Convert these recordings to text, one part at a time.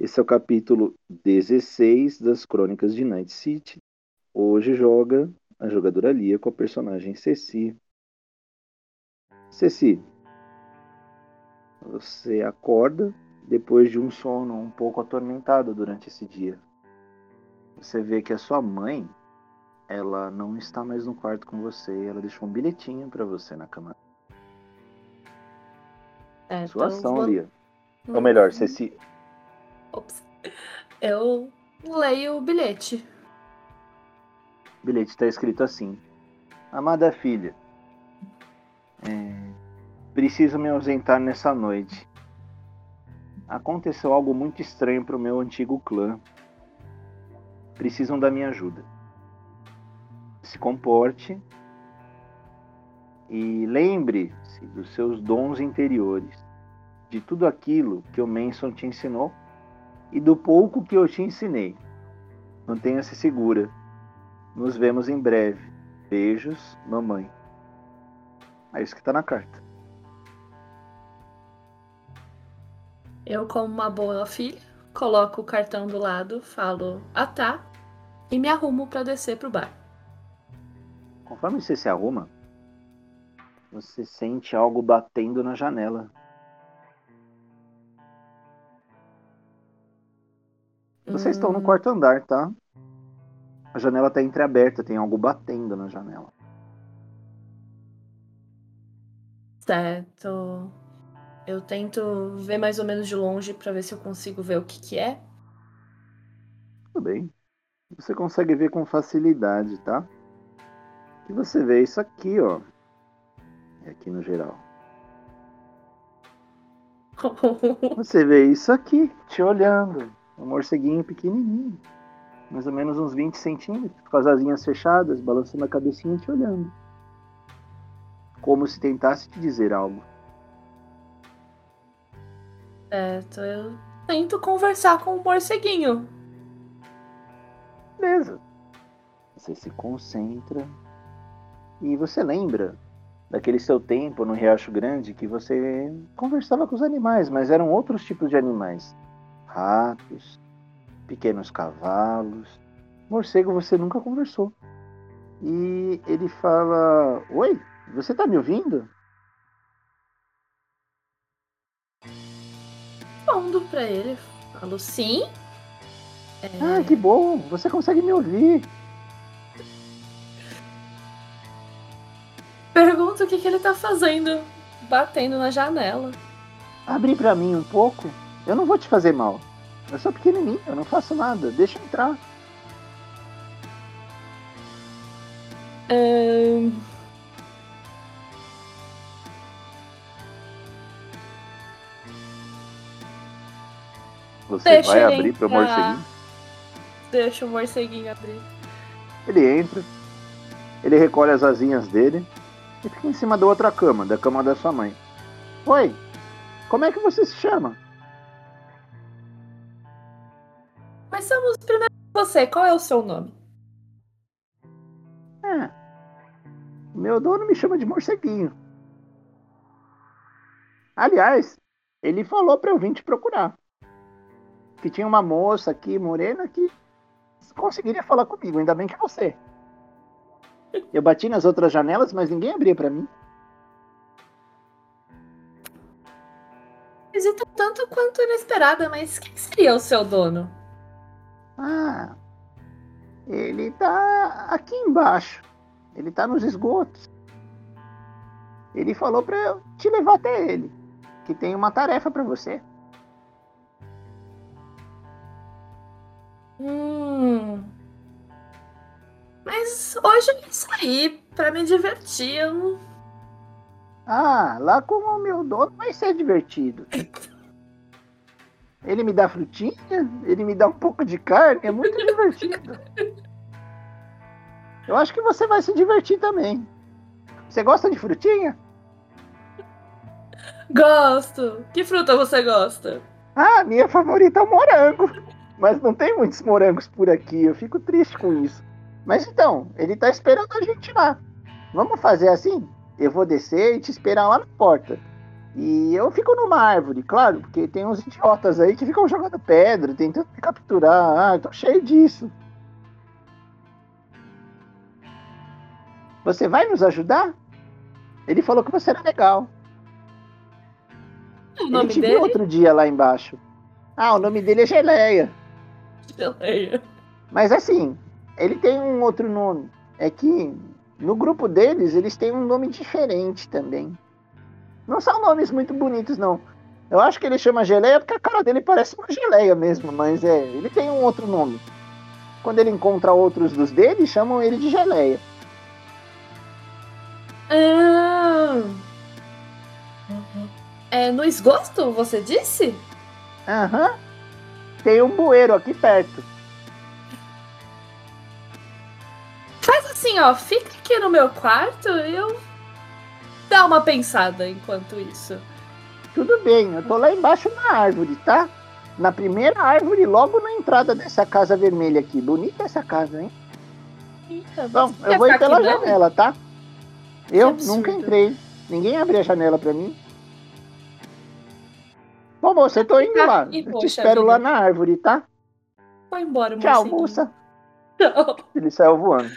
Esse é o capítulo 16 das Crônicas de Night City. Hoje joga a jogadora Lia com a personagem Ceci. Ceci, você acorda depois de um sono um pouco atormentado durante esse dia. Você vê que a sua mãe, ela não está mais no quarto com você, ela deixou um bilhetinho para você na cama. É, Sua então ação, vou- Lia. Ou melhor, Ceci. Ops. Eu leio o bilhete. O bilhete está escrito assim: Amada filha, é, preciso me ausentar nessa noite. Aconteceu algo muito estranho para o meu antigo clã. Precisam da minha ajuda. Se comporte e lembre-se dos seus dons interiores, de tudo aquilo que o Manson te ensinou e do pouco que eu te ensinei. Mantenha-se segura. Nos vemos em breve. Beijos, mamãe. É isso que tá na carta. Eu, como uma boa filha, coloco o cartão do lado, falo ah tá, e me arrumo pra descer pro bar. Conforme você se arruma, você sente algo batendo na janela. Vocês estão no quarto andar, tá? A janela tá entreaberta, tem algo batendo na janela. Certo. Eu tento ver mais ou menos de longe pra ver se eu consigo ver o que que é. Tudo bem. Você consegue ver com facilidade, tá? E você vê isso aqui, ó. É aqui no geral. Você vê isso aqui, te olhando. Um morceguinho pequenininho. Mais ou menos uns 20 centímetros. Com as asinhas fechadas, balançando a cabecinha e te olhando. Como se tentasse te dizer algo. certo. Eu tento conversar com o morceguinho. Beleza. Você se concentra. E você lembra daquele seu tempo no Riacho Grande que você conversava com os animais, mas eram outros tipos de animais. Ratos, pequenos cavalos. Morcego você nunca conversou. E ele fala: Oi, você tá me ouvindo? Respondo pra ele. Falo sim. É, Ah, que bom, você consegue me ouvir. Pergunto o que, que ele tá fazendo, batendo na janela. Abre pra mim um pouco. Eu não vou te fazer mal. Eu sou pequenininho, eu não faço nada. Deixa eu entrar. Ahn, Você Deixa vai abrir pro entrar. morceguinho. deixa o morceguinho abrir. Ele entra, ele recolhe as asinhas dele e fica em cima da outra cama, da cama da sua mãe. Oi, como é que você se chama? Vamos primeiro com você. Qual é o seu nome? É, meu dono me chama de morceguinho. Aliás, ele falou pra eu vir te procurar. Que tinha uma moça aqui, morena, que conseguiria falar comigo, ainda bem que é você. Eu bati nas outras janelas, mas ninguém abria pra mim. Visita tanto quanto inesperada, mas quem seria o seu dono? Ah, ele tá aqui embaixo. Ele tá nos esgotos. Ele falou pra eu te levar até ele, que tem uma tarefa pra você. Hum. Mas hoje eu sair pra me divertir. Ah, lá com o meu dono vai ser divertido. Ele me dá frutinha, ele me dá um pouco de carne, é muito divertido. Eu acho que você vai se divertir também. Você gosta de frutinha? Gosto. Que fruta você gosta? Ah, minha favorita é o morango. Mas não tem muitos morangos por aqui, eu fico triste com isso. Mas então, ele tá esperando a gente lá. Vamos fazer assim? Eu vou descer e te esperar lá na porta. E eu fico numa árvore, claro, porque tem uns idiotas aí que ficam jogando pedra, tentando me capturar. Ah, eu tô cheio disso. Você vai nos ajudar? Ele falou que você era legal. O Ele nome te dele? outro dia lá embaixo. Ah, o nome dele é Geleia. Geleia. Mas assim, ele tem um outro nome. É que no grupo deles, eles têm um nome diferente também. Não são nomes muito bonitos, não. Eu acho que ele chama Geleia porque a cara dele parece uma geleia mesmo, mas é, ele tem um outro nome. Quando ele encontra outros dos dele, chamam ele de Geleia. Ah. É no esgoto, você disse? Aham. Tem um bueiro aqui perto. Faz assim, ó, fica aqui no meu quarto e eu dá uma pensada enquanto isso. Tudo bem, eu tô lá embaixo na árvore, tá? Na primeira árvore, logo na entrada dessa casa vermelha aqui. Bonita essa casa, hein? Eita, Bom, eu vou ir pela janela, tá? Eu nunca entrei. Ninguém abre a janela pra mim. Bom, moça, eu tô indo lá. Eu te espero vida. lá na árvore, tá? Vai embora, Tchau, moça. Tchau. Ele saiu voando.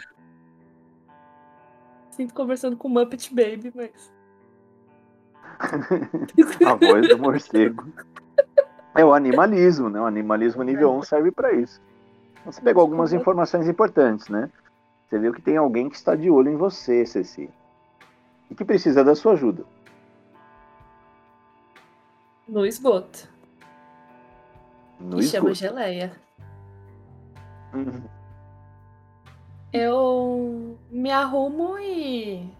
Sinto conversando com o Muppet Baby, mas. A voz do morcego. É o animalismo, né? O animalismo nível 1 serve pra isso. Então, Você pegou algumas informações importantes, né? Você viu que tem alguém que está de olho em você, Ceci. E que precisa da sua ajuda. No esgoto. No e chama esgoto. geleia. Uhum. Eu me arrumo e.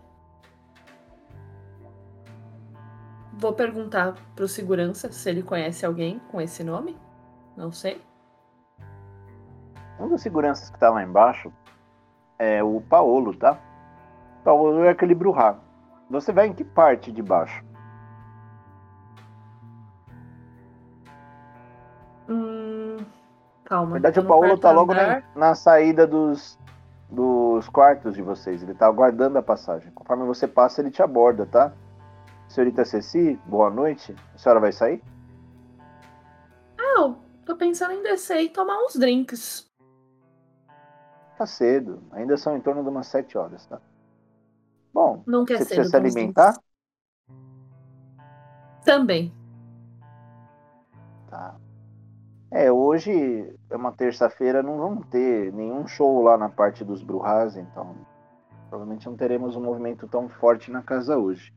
Vou perguntar pro segurança se ele conhece alguém com esse nome. Não sei. Um dos seguranças que tá lá embaixo é o Paolo, tá? Paolo é aquele Bruhá. Você vai em que parte de baixo? Hum, calma. Na verdade, o Paolo tá logo na, na saída dos, dos quartos de vocês. Ele tá aguardando a passagem. Conforme você passa, ele te aborda, tá? Senhorita Ceci, boa noite. A senhora vai sair? Ah, eu tô pensando em descer e tomar uns drinks. Tá cedo. Ainda são em torno de umas 7 horas, tá? Bom, Não quer você ser precisa se alimentar? Também. Tá. É, hoje é uma terça-feira, não vamos ter nenhum show lá na parte dos Bruhas, então provavelmente não teremos um movimento tão forte na casa hoje.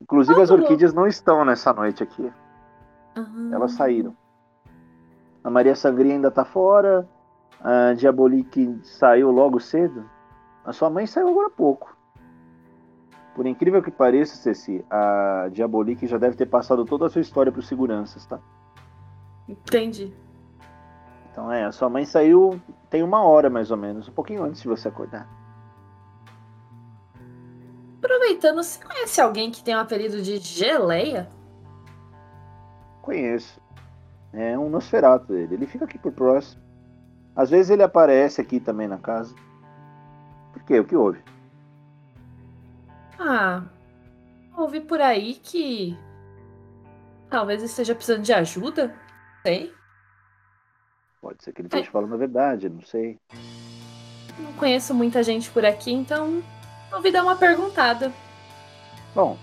Inclusive Ah, as bom. orquídeas não estão nessa noite aqui, Ah, elas saíram. A Maria Sangria ainda tá fora, a Diabolique saiu logo cedo, a sua mãe saiu agora há pouco. Por incrível que pareça, Ceci, a Diabolique já deve ter passado toda a sua história para os seguranças, tá? Entendi. Então é, a sua mãe saiu tem uma hora mais ou menos, um pouquinho antes de você acordar. Aproveitando, você conhece alguém que tem um apelido de geleia? Conheço. É um Nosferato ele. Ele fica aqui por próximo. Às vezes ele aparece aqui também na casa. Por quê? O que houve? Ah, ouvi por aí que talvez esteja precisando de ajuda. Sei. Pode ser que ele esteja falando a verdade, não sei. Não conheço muita gente por aqui, então ouvi dar uma perguntada. Bom,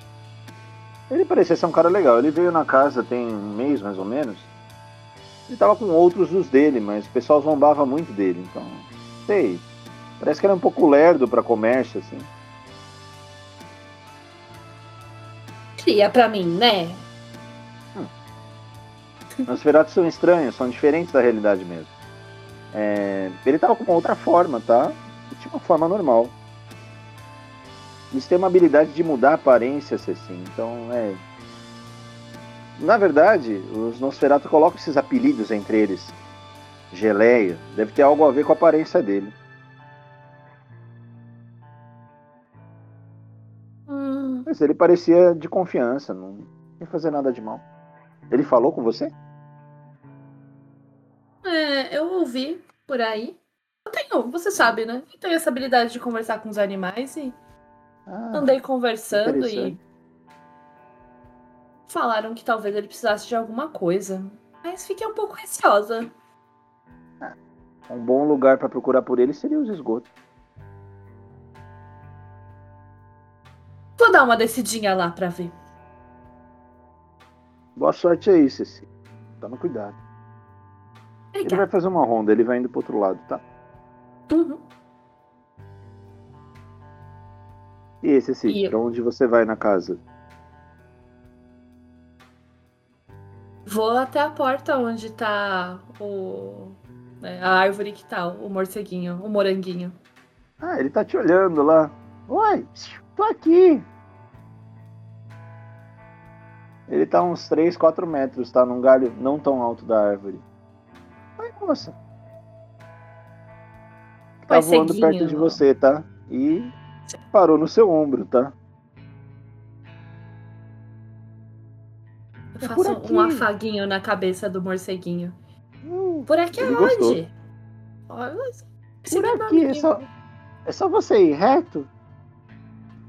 ele parecia ser um cara legal. Ele veio na casa tem um mês mais ou menos. Ele tava com outros dos dele, mas o pessoal zombava muito dele, então. Sei. Parece que era um pouco lerdo pra comércio, assim. Cria pra mim, né? Nosferatos são estranhos, são diferentes da realidade mesmo. É, ele tava com uma outra forma, tá? Ele tinha uma forma normal. Eles têm uma habilidade de mudar a aparência, assim. Então, é. Na verdade, os Nosferatu colocam esses apelidos entre eles. Geleia. Deve ter algo a ver com a aparência dele. Hum, Mas ele parecia de confiança, não ia fazer nada de mal. Ele falou com você? É, eu ouvi por aí. Eu tenho, você sabe, né? Eu tenho essa habilidade de conversar com os animais e Ah, andei conversando e. Falaram que talvez ele precisasse de alguma coisa, mas fiquei um pouco receosa. Um bom lugar para procurar por ele seria os esgotos. Vou dar uma descidinha lá pra ver. Boa sorte aí, Ceci. Toma cuidado. Ele Obrigada. vai fazer uma ronda, ele vai indo pro outro lado, tá? Uhum. E esse, Ceci, E eu- pra onde você vai na casa? Vou até a porta onde tá o. né, a árvore que tá, o morceguinho, o moranguinho. Ah, ele tá te olhando lá. Oi, tô aqui. Ele tá uns 3, 4 metros, tá? Num galho não tão alto da árvore. Moça. Tá voando ceguinho. perto de você, tá? E parou no seu ombro, tá? Eu É faço aqui. um afaguinho na cabeça do morceguinho. Hum, Por aqui aonde? gostou. Olha, por meu aqui, é só, é só você ir reto.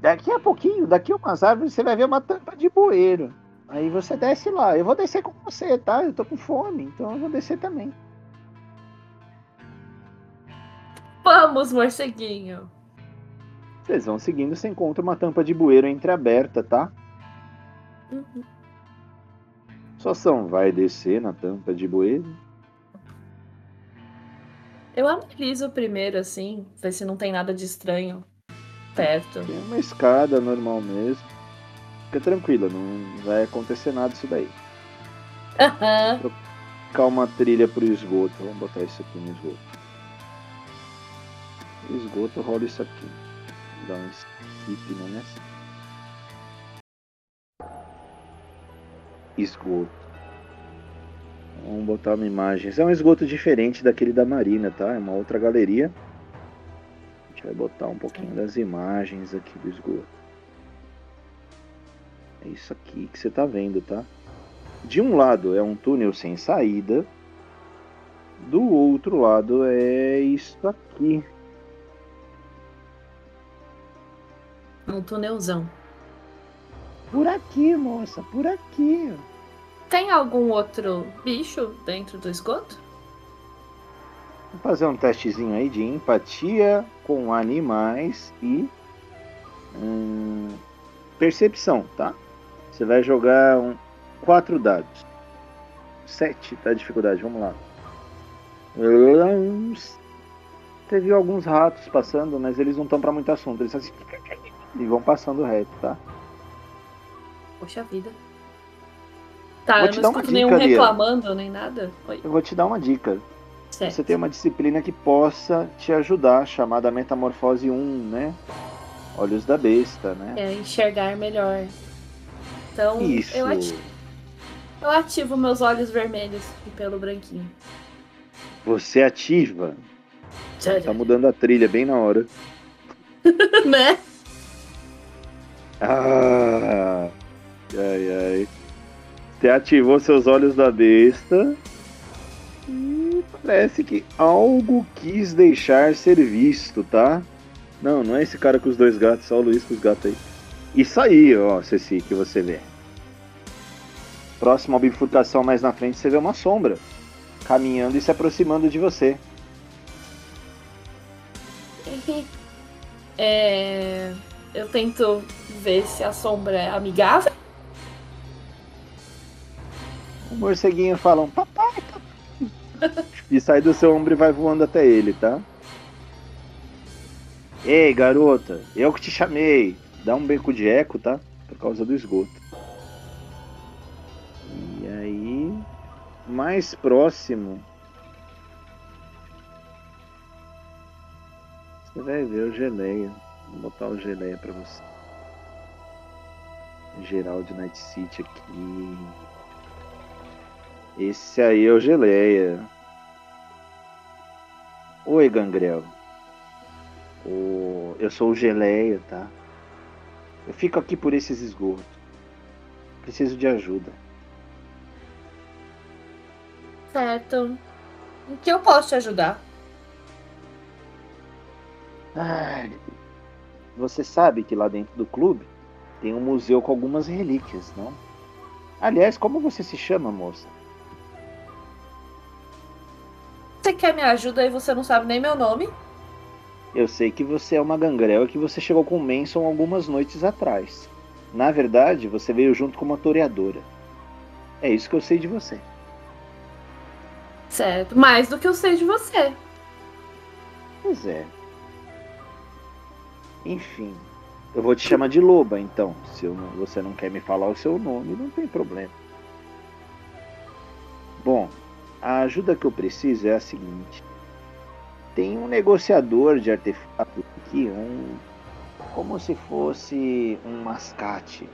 Daqui a pouquinho, daqui a umas árvores, você vai ver uma tampa de bueiro. Aí você desce lá. Eu vou descer com você, tá? Eu tô com fome, então eu vou descer também. Vamos, morceguinho. Vocês vão seguindo, você encontra uma tampa de bueiro entreaberta, tá? Uhum. Sua ação vai descer na tampa de bueiro. Eu analiso primeiro, assim, ver se não tem nada de estranho perto. Tem uma escada normal mesmo. Fica tranquila, não vai acontecer nada disso daí. Aham. Ficar uma trilha pro esgoto. Vamos botar isso aqui no esgoto. Esgoto rola isso aqui. Dá um skip nessa. Esgoto. Vamos botar uma imagem. Esse é um esgoto diferente daquele da Marina, tá? É uma outra galeria. A gente vai botar um pouquinho das imagens aqui do esgoto. É isso aqui que você tá vendo, tá? De um lado é um túnel sem saída, do outro lado é isso aqui. Um túnelzão. Por aqui, moça, por aqui. Tem algum outro bicho dentro do esgoto? Vou fazer um testezinho aí de empatia com animais e hum, percepção, tá? Você vai jogar um, quatro dados. Sete tá dificuldade, vamos lá. Viu alguns ratos passando, mas eles não estão para muito assunto. Eles assim, e vão passando reto, tá? Poxa vida. Tá, Vou eu não escuto nenhum reclamando, nem nada. Oi, Eu vou te dar uma dica. certo. Você tem uma disciplina que possa te ajudar, chamada Metamorfose 1, né? Olhos da besta, né? É enxergar melhor. Então, Isso. eu, ati- eu ativo meus olhos vermelhos e pelo branquinho. Você ativa. Tá mudando a trilha bem na hora. né? Ah, ai, ai. Você ativou seus olhos da besta. E parece que algo quis deixar ser visto, tá? Não, não é esse cara com os dois gatos, só o Luiz com os gatos aí. Isso aí, ó, Ceci, que você vê. Próxima bifurcação mais na frente, você vê uma sombra caminhando e se aproximando de você. É, eu tento ver se a sombra é amigável. O morceguinho fala um papai, papai. e sai do seu ombro e vai voando até ele, tá? Ei, garota, eu que te chamei. Dá um beco de eco, tá? Por causa do esgoto. E aí, mais próximo. Você vai ver o geleia. Vou botar o geleia pra você. Geraldo Night City aqui. Esse aí é o Geleia. Oi, Gangrel. O... Eu sou o Geleia, tá? Eu fico aqui por esses esgotos. Preciso de ajuda. Certo. Em que eu posso te ajudar? Ai, você sabe que lá dentro do clube tem um museu com algumas relíquias, não? Aliás, como você se chama, moça? Você quer me ajuda e você não sabe nem meu nome? Eu sei que você é uma gangrel e que você chegou com o Manson algumas noites atrás. Na verdade, você veio junto com uma toreadora. É isso que eu sei de você. Certo, mais do que eu sei de você. Pois é. Enfim, eu vou te chamar de Loba, então. Se não, você não quer me falar o seu nome, não tem problema. Bom, a ajuda que eu preciso é a seguinte. Tem um negociador de artefatos aqui, um como se fosse um mascate.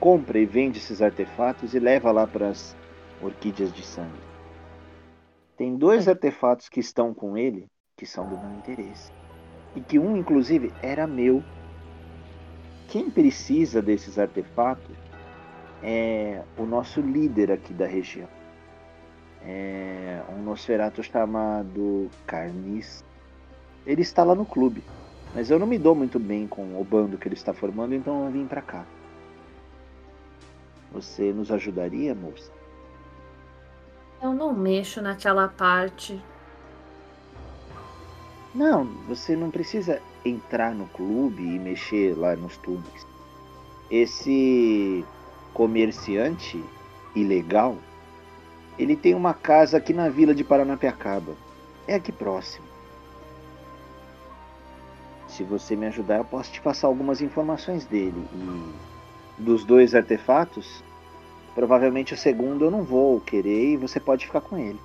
Compra e vende esses artefatos e leva lá para as orquídeas de sangue. Tem dois artefatos que estão com ele que são do meu interesse. E que um, inclusive, era meu. Quem precisa desses artefatos é o nosso líder aqui da região. É um Nosferatu chamado Carniz. Ele está lá no clube. Mas eu não me dou muito bem com o bando que ele está formando, então eu vim para cá. Você nos ajudaria, moça? Eu não mexo naquela parte. Não, você não precisa entrar no clube e mexer lá nos túneis. Esse comerciante ilegal, ele tem uma casa aqui na vila de Paranapiacaba. É aqui próximo. Se você me ajudar, eu posso te passar algumas informações dele. E dos dois artefatos, provavelmente o segundo eu não vou querer e você pode ficar com ele.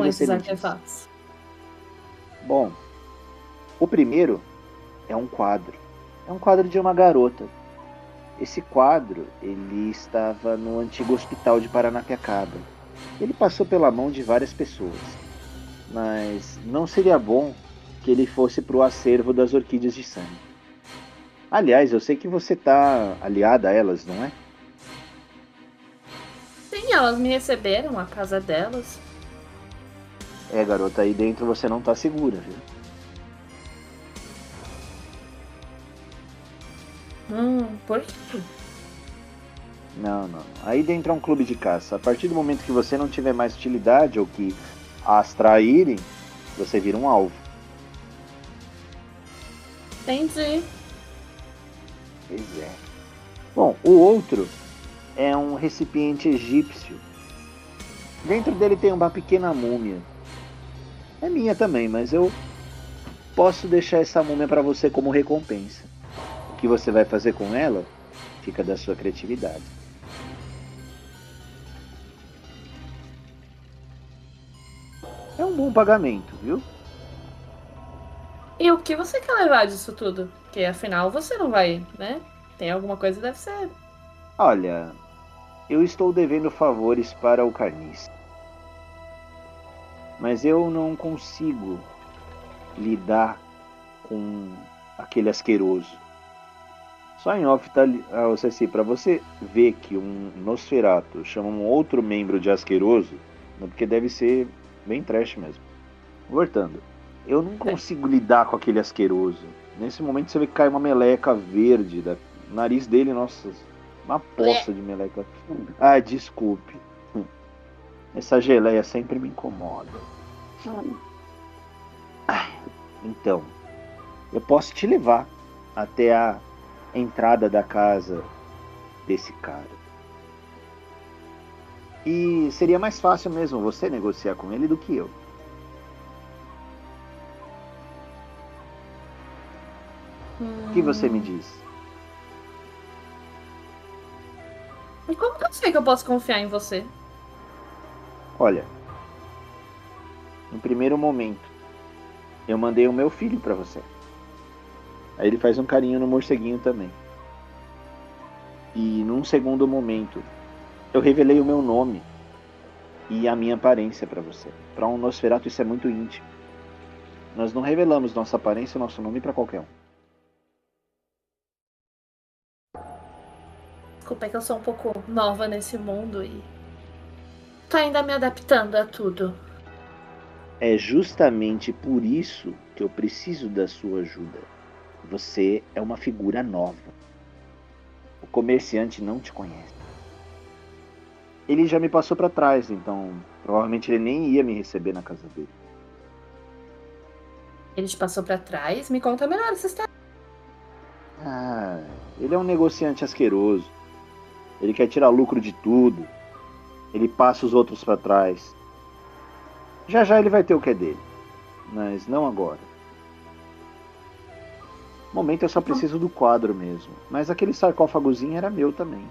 Esses artefatos? Bom, o primeiro é um quadro. É um quadro de uma garota. Esse quadro, ele estava no antigo hospital de Paranapiacaba. Ele passou pela mão de várias pessoas mas não seria bom que ele fosse para o acervo das orquídeas de sangue. Aliás, eu sei que você está aliada a elas, não é? Sim, elas me receberam a casa delas. É, garota, aí dentro você não está segura, viu? Hum, por quê? Não, não. Aí dentro é um clube de caça. A partir do momento que você não tiver mais utilidade ou que as traírem, você vira um alvo. Entendi. Pois é. Bom, o outro é um recipiente egípcio. Dentro dele tem uma pequena múmia. É minha também, mas eu posso deixar essa múmia para você como recompensa. O que você vai fazer com ela fica da sua criatividade. é um bom pagamento, viu? E o que você quer levar disso tudo? Porque afinal você não vai, né? Tem alguma coisa deve ser. Olha, eu estou devendo favores para o Carniz. Mas eu não consigo lidar com aquele asqueroso. Só em off tá ah, você assim, para você ver que um Nosferato chama um outro membro de asqueroso, né, porque deve ser Bem trash mesmo. Voltando. Eu não consigo lidar com aquele asqueroso. Nesse momento você vê que cai uma meleca verde. Da... Nariz dele, nossa, uma poça de meleca. Ah, desculpe. Essa geleia sempre me incomoda. Ai, então, eu posso te levar até a entrada da casa desse cara. E seria mais fácil mesmo você negociar com ele do que eu. Hum. O que você me diz? E como que eu sei que eu posso confiar em você? Olha, no primeiro momento, eu mandei o meu filho para você. Aí ele faz um carinho no morceguinho também. E num segundo momento, eu revelei o meu nome e a minha aparência para você. Para um Nosferatu isso é muito íntimo. Nós não revelamos nossa aparência e nosso nome para qualquer um. Desculpa, é que eu sou um pouco nova nesse mundo e tô ainda me adaptando a tudo. É justamente por isso que eu preciso da sua ajuda. Você é uma figura nova. O comerciante não te conhece. Ele já me passou para trás, então provavelmente ele nem ia me receber na casa dele. Ele te passou para trás? Me conta melhor essa história. Ah, ele é um negociante asqueroso. Ele quer tirar lucro de tudo. Ele passa os outros para trás. Já já ele vai ter o que é dele. Mas não agora. No momento eu só preciso do quadro mesmo. Mas aquele sarcófagozinho era meu também.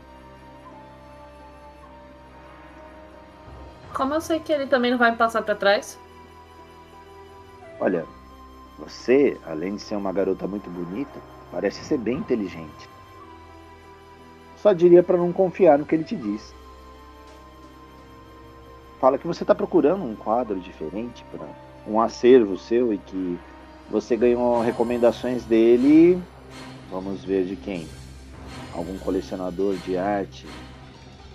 Como eu sei que ele também não vai me passar para trás? Olha, você, além de ser uma garota muito bonita, parece ser bem inteligente. Só diria para não confiar no que ele te diz. Fala que você está procurando um quadro diferente para um acervo seu e que você ganhou recomendações dele. Vamos ver de quem? Algum colecionador de arte?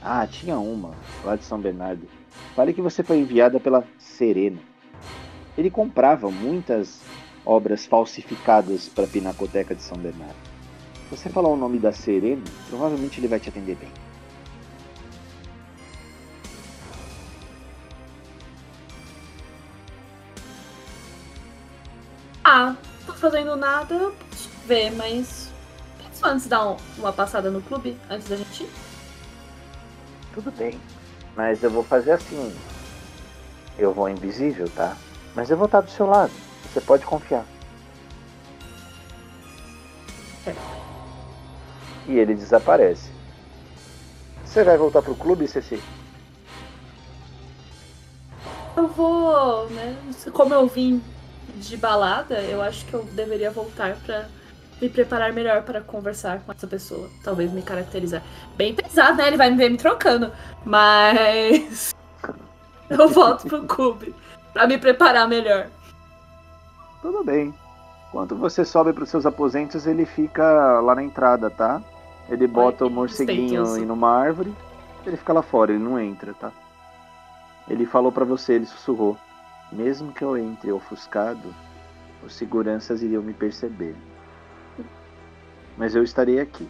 Ah, tinha uma, lá de São Bernardo. Fale que você foi enviada pela Serena. Ele comprava muitas obras falsificadas para a Pinacoteca de São Bernardo. Se você falar o nome da Serena, provavelmente ele vai te atender bem. Ah, tô fazendo nada, posso ver, mas. Posso antes dar um- uma passada no clube, antes da gente ir? Tudo bem, mas eu vou fazer assim. Eu vou invisível, tá? Mas eu vou estar do seu lado. Você pode confiar. E ele desaparece. Você vai voltar pro clube, Ceci? Eu vou, né? Como eu vim de balada, eu acho que eu deveria voltar pra me preparar melhor para conversar com essa pessoa. Talvez me caracterizar. Bem pesado, né? Ele vai me ver me trocando. Mas. Eu volto pro clube pra me preparar melhor. Tudo bem. Enquanto você sobe para os seus aposentos, ele fica lá na entrada, tá? Ele bota o que morceguinho em numa árvore, ele fica lá fora, ele não entra, tá? Ele falou para você, ele sussurrou: Mesmo que eu entre ofuscado, os seguranças iriam me perceber. Mas eu estarei aqui.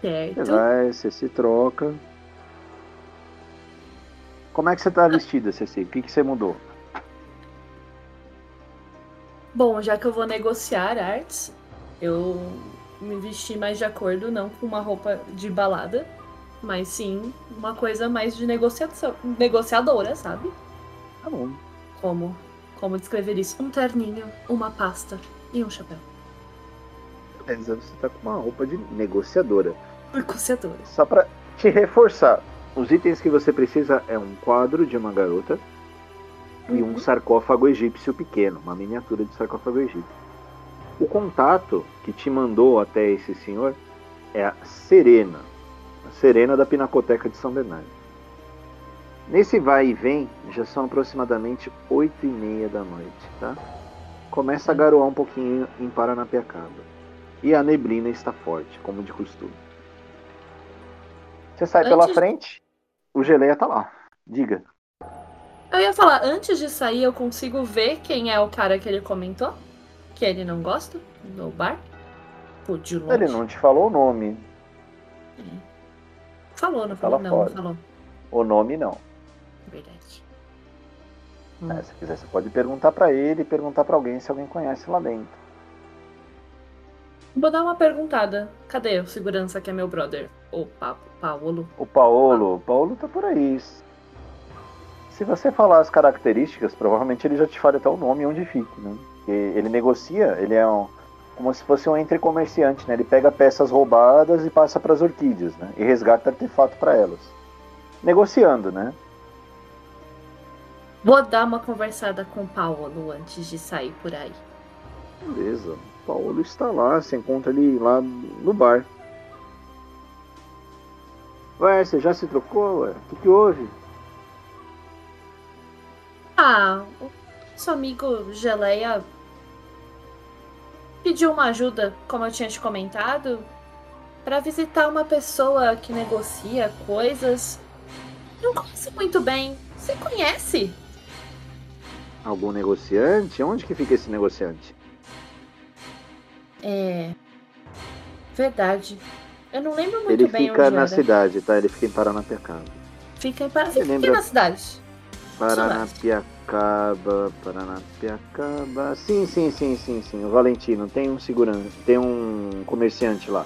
Você Certo. vai, você se troca. Como é que você tá vestida, Ceci? O que, que você mudou? Bom, já que eu vou negociar artes, eu me vesti mais de acordo, não com uma roupa de balada, mas sim uma coisa mais de negociação, negociadora, sabe? Tá bom. Como, como descrever isso? Um terninho, uma pasta e um chapéu. Beleza, você tá com uma roupa de negociadora. Negociadora. Só pra te reforçar, os itens que você precisa é um quadro de uma garota e um Uhum. sarcófago egípcio pequeno, uma miniatura de sarcófago egípcio. O contato que te mandou até esse senhor é a Serena, Serena da Pinacoteca de São Bernardo. Nesse vai e vem, já são aproximadamente oito e meia da noite, tá? Começa a garoar um pouquinho em Paranapiacaba. E a neblina está forte, como de costume. Você sai pela Antes- frente, o geleia tá lá. Diga. Eu ia falar, antes de sair, eu consigo ver quem é o cara que ele comentou? Que ele não gosta no bar? Pô, de longe. Ele não te falou o nome. Falou, não falou? não, falou. O nome não. Verdade. É, se quiser, você pode perguntar pra ele, perguntar pra alguém se alguém conhece lá dentro. Vou dar uma perguntada. Cadê o segurança que é meu brother? O pa Paolo? O Paolo, o Paolo tá por aí. Se você falar as características, provavelmente ele já te fala até o nome e onde fica, né? Porque ele negocia, ele é um, como se fosse um entre comerciante, né? Ele pega peças roubadas e passa para as orquídeas, né? E resgata artefato para elas. Negociando, né? Vou dar uma conversada com o Paolo antes de sair por aí. Beleza. O Paulo está lá, se encontra ele lá no bar. Ué, você já se trocou? Ué? O que, que houve? Ah, o nosso amigo Geleia pediu uma ajuda, como eu tinha te comentado, para visitar uma pessoa que negocia coisas. Não conheço muito bem. Você conhece? Algum negociante? Onde que fica esse negociante? É. Verdade. Eu não lembro muito Ele bem fica onde na era. cidade, tá? Ele fica em Paranapiacaba. Fica em, Par... Você fica na cidade. Paranapiacaba, Paranapiacaba. Sim, sim, sim, sim, sim. O Valentino tem um segurança, tem um comerciante lá.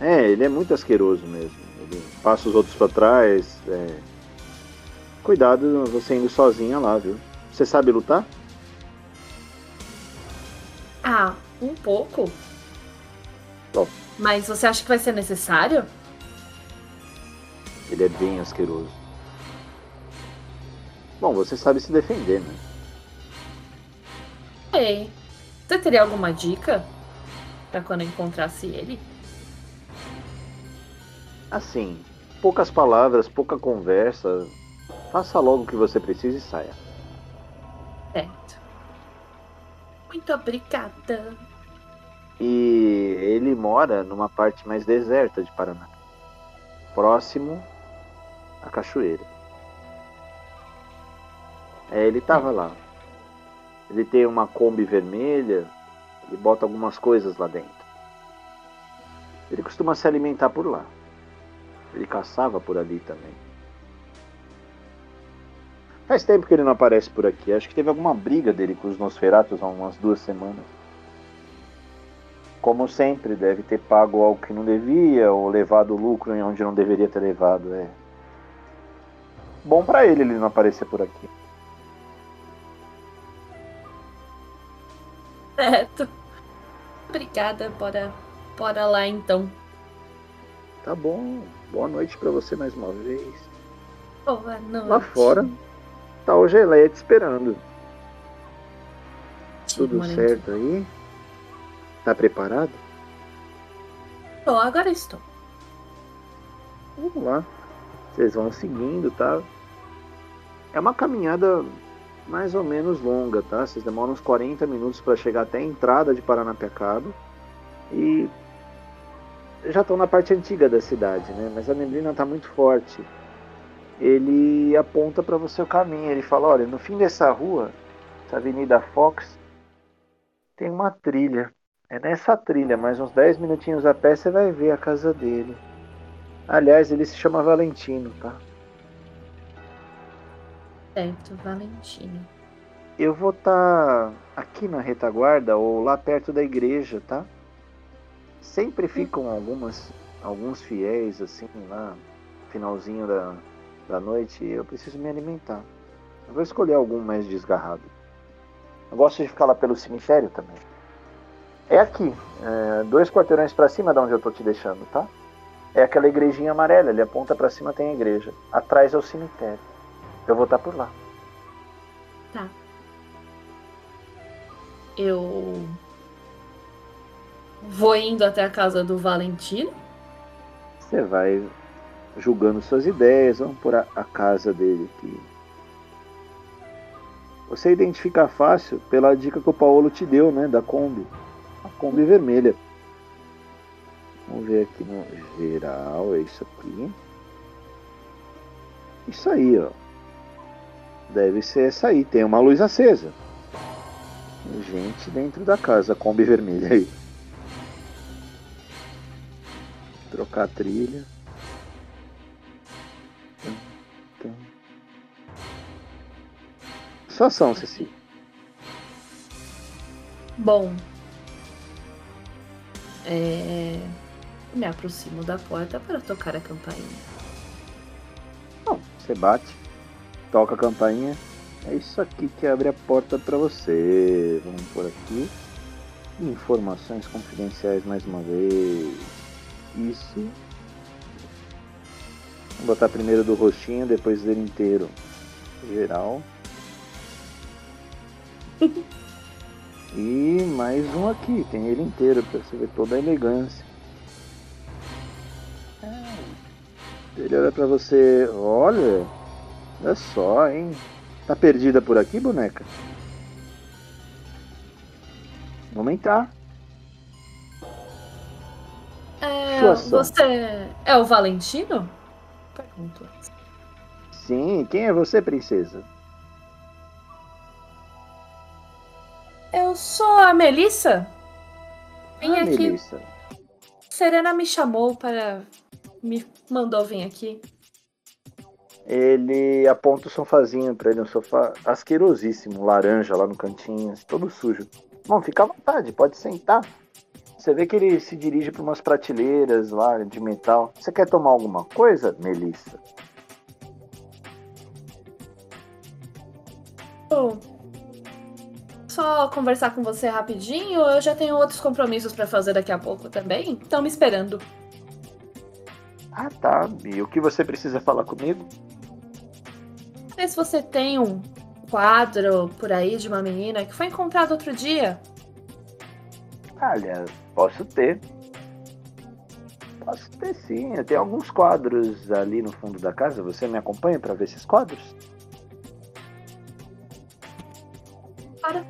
É, ele é muito asqueroso mesmo. Ele passa os outros pra trás. é. Cuidado você indo sozinha lá, viu? Você sabe lutar? Ah, um pouco. Bom. Mas você acha que vai ser necessário? Ele é bem asqueroso. Bom, você sabe se defender, né? Ei. Você teria alguma dica? Pra quando eu encontrasse ele? Assim, poucas palavras, pouca conversa. Faça logo o que você precisa e saia. Certo. Muito obrigada. E ele mora numa parte mais deserta de Paraná, próximo à cachoeira. É, ele tava lá. Ele tem uma Kombi vermelha e bota algumas coisas lá dentro. Ele costuma se alimentar por lá. Ele caçava por ali também. Faz tempo que ele não aparece por aqui. Acho que teve alguma briga dele com os Nosferatos há umas duas semanas. Como sempre, deve ter pago algo que não devia ou levado lucro em onde não deveria ter levado. É bom pra ele ele não aparecer por aqui. Certo. Obrigada, bora, bora lá então. Tá bom. Boa noite pra você mais uma vez. Boa noite. Lá fora tá o Geleia te esperando. Tudo Moleque. certo aí? Tá preparado? Tô, agora estou. Vamos lá. Vocês vão seguindo, tá? É uma caminhada mais ou menos longa, tá? Vocês demoram uns 40 minutos para chegar até a entrada de Paranapiacaba. E já estão na parte antiga da cidade, né? Mas a neblina tá muito forte. Ele aponta para você o caminho. Ele fala: olha, no fim dessa rua, essa Avenida Fox, tem uma trilha. É nessa trilha, mais uns 10 minutinhos a pé, você vai ver a casa dele. Aliás, ele se chama Valentino, tá? Certo, Valentino. Eu vou estar aqui na retaguarda ou lá perto da igreja, tá? Sempre ficam algumas, alguns fiéis assim lá, finalzinho da, da noite. e Eu preciso me alimentar. Eu vou escolher algum mais desgarrado. Eu gosto de ficar lá pelo cemitério também. É aqui, é, dois quarteirões pra cima da onde eu tô te deixando, tá? É aquela igrejinha amarela, ele aponta pra cima tem a igreja. Atrás é o cemitério. Eu vou estar por lá. Tá. Eu vou indo até a casa do Valentino. Você vai julgando suas ideias, vamos por a, a casa dele aqui. Você identifica fácil pela dica que o Paulo te deu, né, da Kombi. A Kombi vermelha. Vamos ver aqui no geral, é isso aqui. Isso aí, ó. Deve ser essa aí, tem uma luz acesa. Gente dentro da casa, Kombi vermelha aí. Trocar a trilha. Sua ação, Ceci. Bom. É... Me aproximo da porta para tocar a campainha. Não, você bate, toca a campainha. É isso aqui que abre a porta para você. Vamos por aqui. Informações confidenciais mais uma vez. Isso. Vou botar primeiro do rostinho, depois dele inteiro. Geral. E mais um aqui, tem ele inteiro para você ver toda a elegância. É. Ele olha pra você, olha, olha só, hein? Tá perdida por aqui, boneca? Vamos entrar. É, você é o Valentino? Pergunto. Sim, quem é você, princesa? Eu sou a Melissa. Vim ah, aqui. Melissa. Serena me chamou para. me mandou vir aqui. Ele aponta o sofazinho pra ele, um sofá asquerosíssimo, laranja lá no cantinho, todo sujo. Bom, fica à vontade, pode sentar. Você vê que ele se dirige para umas prateleiras lá de metal. Você quer tomar alguma coisa, Melissa? Só conversar com você rapidinho. Eu já tenho outros compromissos para fazer daqui a pouco também. Estão me esperando. Ah, tá. E o que você precisa falar comigo? Vê se você tem um quadro por aí de uma menina que foi encontrado outro dia. Olha, posso ter. Posso ter sim. Eu tenho alguns quadros ali no fundo da casa. Você me acompanha para ver esses quadros? Para.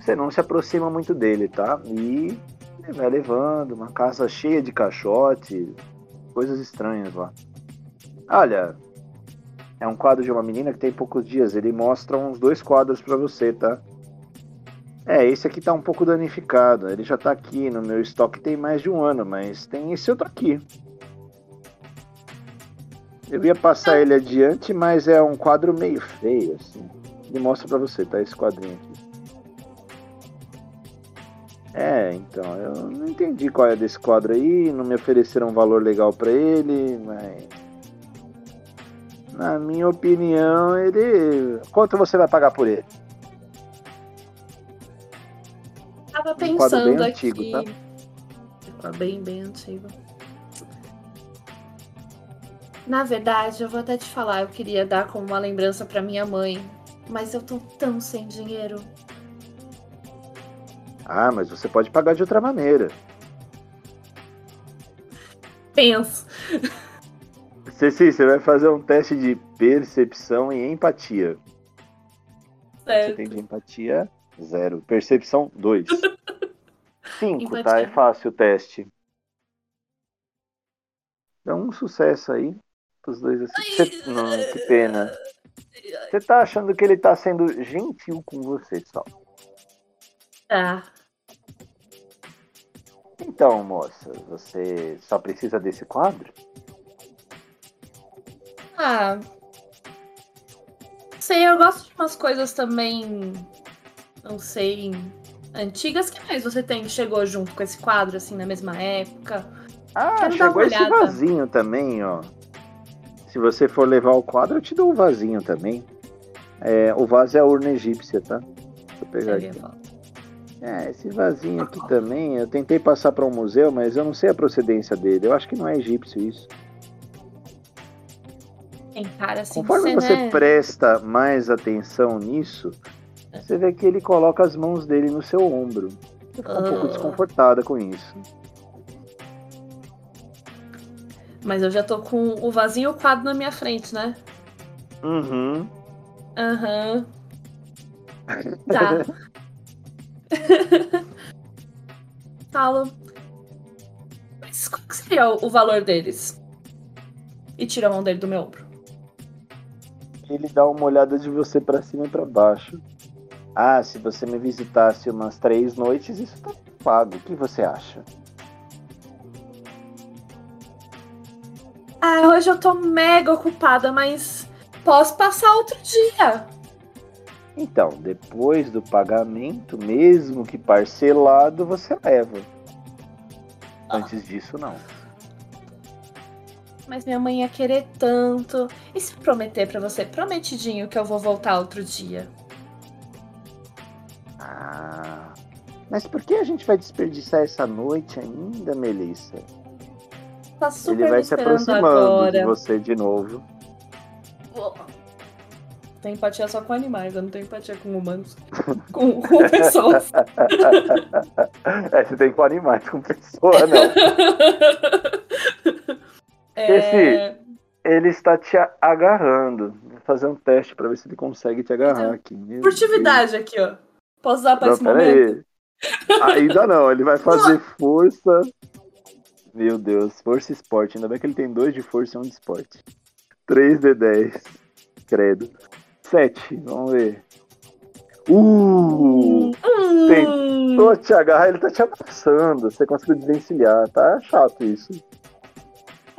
Você não se aproxima muito dele, tá? E ele vai levando uma casa cheia de caixote, coisas estranhas lá. Olha, é um quadro de uma menina que tem poucos dias. Ele mostra uns dois quadros para você, tá? É, esse aqui tá um pouco danificado. Ele já tá aqui no meu estoque tem mais de um ano, mas tem esse outro aqui. Eu ia passar ele adiante, mas é um quadro meio feio, assim. Ele mostra para você, tá? Esse quadrinho aqui. É, então, eu não entendi qual é desse quadro aí, não me ofereceram um valor legal para ele, mas. Na minha opinião, ele. Quanto você vai pagar por ele? Tava Um quadro bem pensando antigo, aqui. tá? Tá bem, bem antigo. Na verdade, eu vou até te falar, eu queria dar como uma lembrança pra minha mãe, mas eu tô tão sem dinheiro. Ah, mas você pode pagar de outra maneira. Penso. Ceci, você vai fazer um teste de percepção e empatia. Você Certo. tem de empatia? Zero. Percepção, dois. Cinco, tá? Empatia. É fácil o teste. Dá um sucesso aí. Os dois assim. Cê- Não, que pena. Você tá achando que ele tá sendo gentil com você só. Tá. Então, moça, você só precisa desse quadro? Ah. Sei, eu gosto de umas coisas também. Não sei. Antigas. que mais você tem que chegou junto com esse quadro, assim, na mesma época? Ah, Quero chegou esse vasinho também, ó. Se você for levar o quadro, eu te dou o vasinho também. É, o vaso é a urna egípcia, tá? Deixa eu pegar Eu aqui. É, esse vasinho aqui também, eu tentei passar para um museu, mas eu não sei a procedência dele. Eu acho que não é egípcio isso. Tem cara assim Conforme você né? presta mais atenção nisso, você vê que ele coloca as mãos dele no seu ombro. Você fica um pouco Ah. desconfortada com isso. Mas eu já tô com o vasinho e o quadro na minha frente, né? Uhum. Aham. Tá. Falo. Mas qual seria o valor deles? E tira a mão dele do meu ombro. Ele dá uma olhada de você para cima e para baixo. Ah, se você me visitasse umas três noites, isso tá pago. O que você acha? Ah, hoje eu tô mega ocupada, mas posso passar outro dia. Então, depois do pagamento, mesmo que parcelado, você leva. Antes disso, não. Mas minha mãe ia querer tanto. E se prometer pra você, prometidinho, que eu vou voltar outro dia? Ah. Mas por que a gente vai desperdiçar essa noite ainda, Melissa? Tá super Ele vai se aproximando agora. de você de novo. Tenho empatia só com animais, eu não tenho empatia com humanos. com, com pessoas. é, você tem com animais, com pessoa, não. É, Ele está te agarrando. Vou fazer um teste para ver se ele consegue te agarrar Então, aqui. Meu furtividade aqui, ó. Posso usar Deus. esse momento? aí. Ainda não, ele vai fazer força. Meu Deus, força e esporte. Ainda bem que ele tem dois de força e um de esporte. 3 de 10. Credo. 7, vamos ver. Uh! Hum, Tentou te agarrar, ele tá te abraçando. Você conseguiu desvencilhar. Tá chato isso.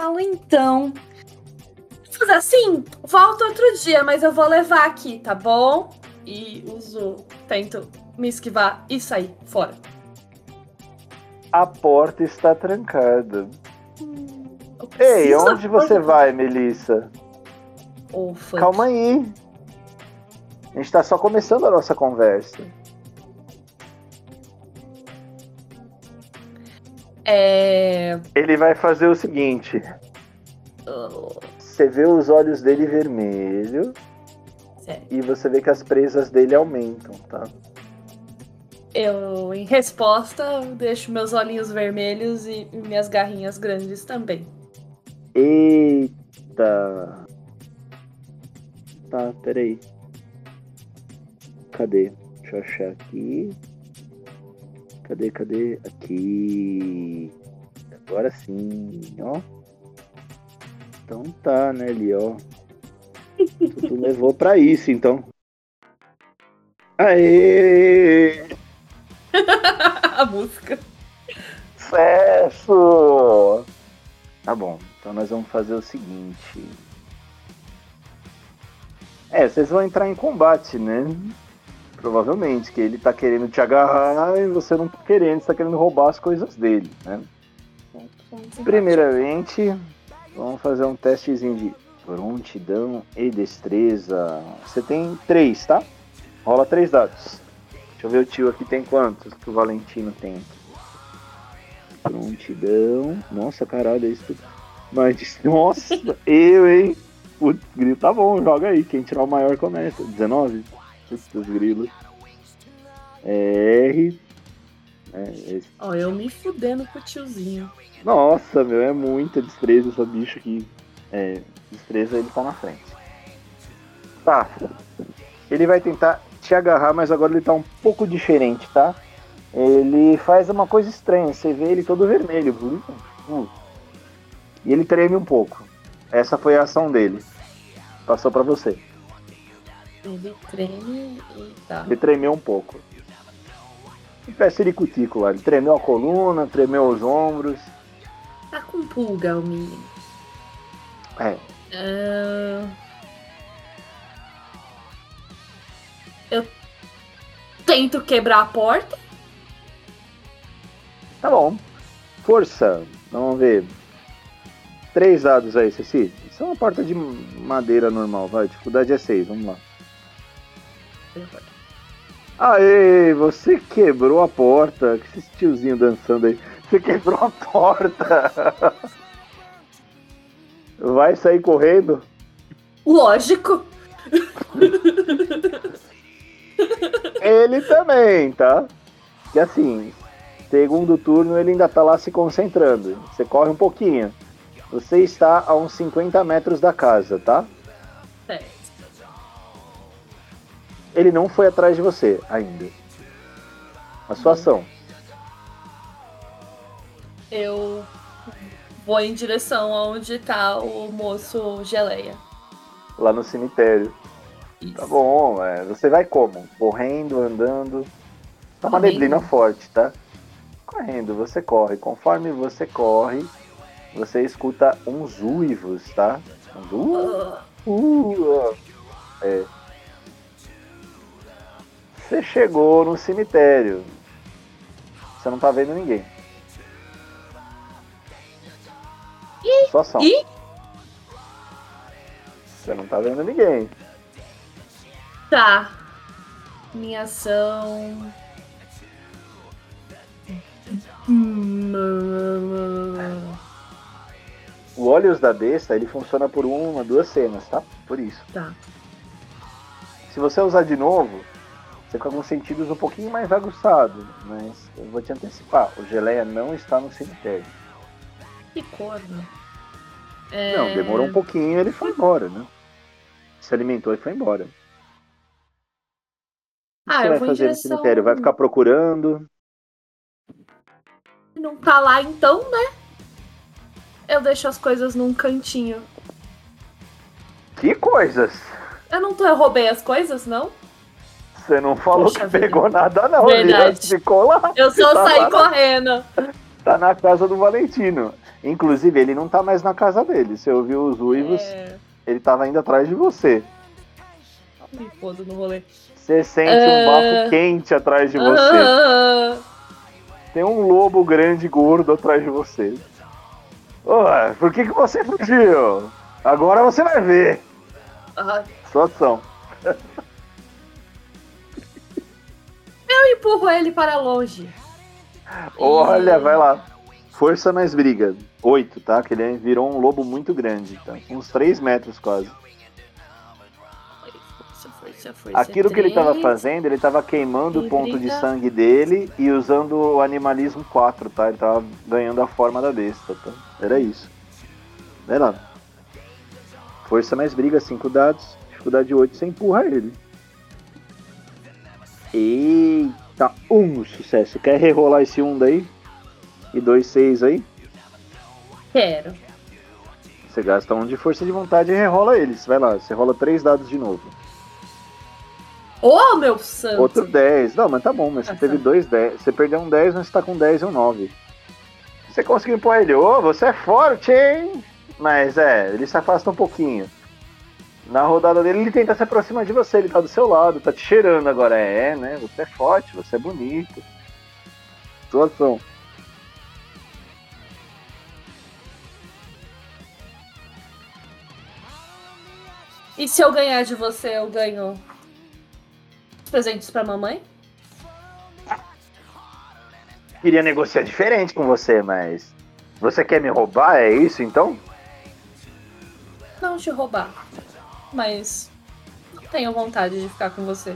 Fala então. Fazer assim, volta outro dia, mas eu vou levar aqui, tá bom? E uso, tento me esquivar e sair fora. A porta está trancada. Eu Ei, onde você vai, Melissa? Funk. Calma aí. A gente tá só começando a nossa conversa. É. Ele vai fazer o seguinte: você vê os olhos dele vermelho sério. e você vê que as presas dele aumentam, tá? Eu, em resposta, deixo meus olhinhos vermelhos e minhas garrinhas grandes também. Eita! Tá, peraí. Cadê? Deixa eu achar aqui. Cadê, cadê? Aqui. Agora sim, ó. Então tá, né, ali, ó. Tu, tu levou pra isso, então. Aê! A música. Sucesso! Tá bom, então nós vamos fazer o seguinte. É, vocês vão entrar em combate, né? Provavelmente, que ele tá querendo te agarrar e você não tá querendo, você tá querendo roubar as coisas dele, né? Primeiramente, vamos fazer um testezinho de prontidão e destreza. Você tem três, tá? Rola três dados. Deixa eu ver o tio aqui tem quantos que o Valentino tem. Prontidão. Nossa, caralho, é isso tudo. Mas, nossa, eu, hein? Putz, grilo, tá bom, joga aí. Quem tirar o maior começa. 19? Putz, grilo. R. É. Ó, eu me fudendo com o tiozinho. Nossa, meu, é muita destreza essa bicha aqui. É, destreza ele tá na frente. Tá. Ele vai tentar te agarrar, mas agora ele tá um pouco diferente, tá? Ele faz uma coisa estranha, você vê ele todo vermelho. E ele treme um pouco. Essa foi a ação dele. Passou pra você. Ele treme e tá. Ele tremeu um pouco. E pé ciricutico lá. Ele tremeu a coluna, tremeu os ombros. Tá com pulga o menino. É, Ah, Eu tento quebrar a porta. Tá bom. Força. Vamos ver. Três dados aí, Ceci. Isso é uma porta de madeira normal, vai. Dificuldade é seis, vamos lá. Aê, você quebrou a porta. Que esse tiozinho dançando aí. Você quebrou a porta. Vai sair correndo? Lógico. Ele também, tá? E assim, segundo turno ele ainda tá lá se concentrando. Você corre um pouquinho. Você está a uns 50 metros da casa, tá? Ele não foi atrás de você ainda. A sua ação. Eu vou em direção aonde tá o moço geleia. Lá no cemitério. Isso. Tá bom, é, você vai como? Correndo, andando. Tá uma neblina forte, tá? Correndo, você corre. Conforme você corre, você escuta uns uivos, tá? Uns uh, Ah, uh, uh. É. Você chegou no cemitério. Você não tá vendo ninguém. Só ação. Ih! Você não tá vendo ninguém. tá. Minha ação. O Olhos da Besta, ele funciona por uma, duas cenas, tá? Por isso. Tá. Se você usar de novo, você fica com sentidos um pouquinho mais aguçados. Mas eu vou te antecipar. O Geleia não está no cemitério. Que corno. É, Não, demorou um pouquinho ele foi embora, né? Se alimentou e foi embora. O que Ah, eu vai vou fazer no direção. cemitério? Vai ficar procurando? Não tá lá então, né? Eu deixo as coisas num cantinho. Que coisas! Eu não tô, eu roubei as coisas, não? Você não falou Poxa que vida. pegou nada, não. Verdade. Ficou lá. Eu só Tá saí correndo. Tá na casa do Valentino. Inclusive, ele não tá mais na casa dele. Você ouviu os uivos, É, ele tava indo atrás de você. me foda no rolê. Você sente É. um bafo quente atrás de você. Ah, Tem um lobo grande gordo atrás de você. Ué, por que, que você fugiu? Agora você vai ver. ah, Situação. eu empurro ele para longe. Olha, vai lá. Força mais briga. Oito, tá? Que ele virou um lobo muito grande, tá? Uns três metros quase. Força, força, força. Aquilo que ele tava Três. fazendo, ele tava queimando o ponto de sangue dele e usando o animalismo 4, tá? Ele tava ganhando a forma da besta, tá? Era isso. Vai lá. Força mais briga, 5 dados. Dificuldade 8, você empurra ele. Eita, um sucesso. Quer rerolar esse um daí? E dois seis aí? Quero. Você gasta um de força de vontade e rerola eles. Vai lá, você rola três dados de novo. Ô, meu santo. Outro 10. Não, mas tá bom, mas você Ah, teve tá. dois 10. Você perdeu um 10, mas você tá com 10 e um 9. Você conseguiu empurrar ele. Ô, você é forte, hein? Mas é, ele se afasta um pouquinho. Na rodada dele, ele tenta se aproximar de você. Ele tá do seu lado, tá te cheirando agora. É, né? Você é forte, você é bonito. Situação. E se eu ganhar de você, eu ganho presentes pra mamãe? Queria negociar diferente com você, mas. Você quer me roubar? É isso então? Não te roubar. Mas não tenho vontade de ficar com você.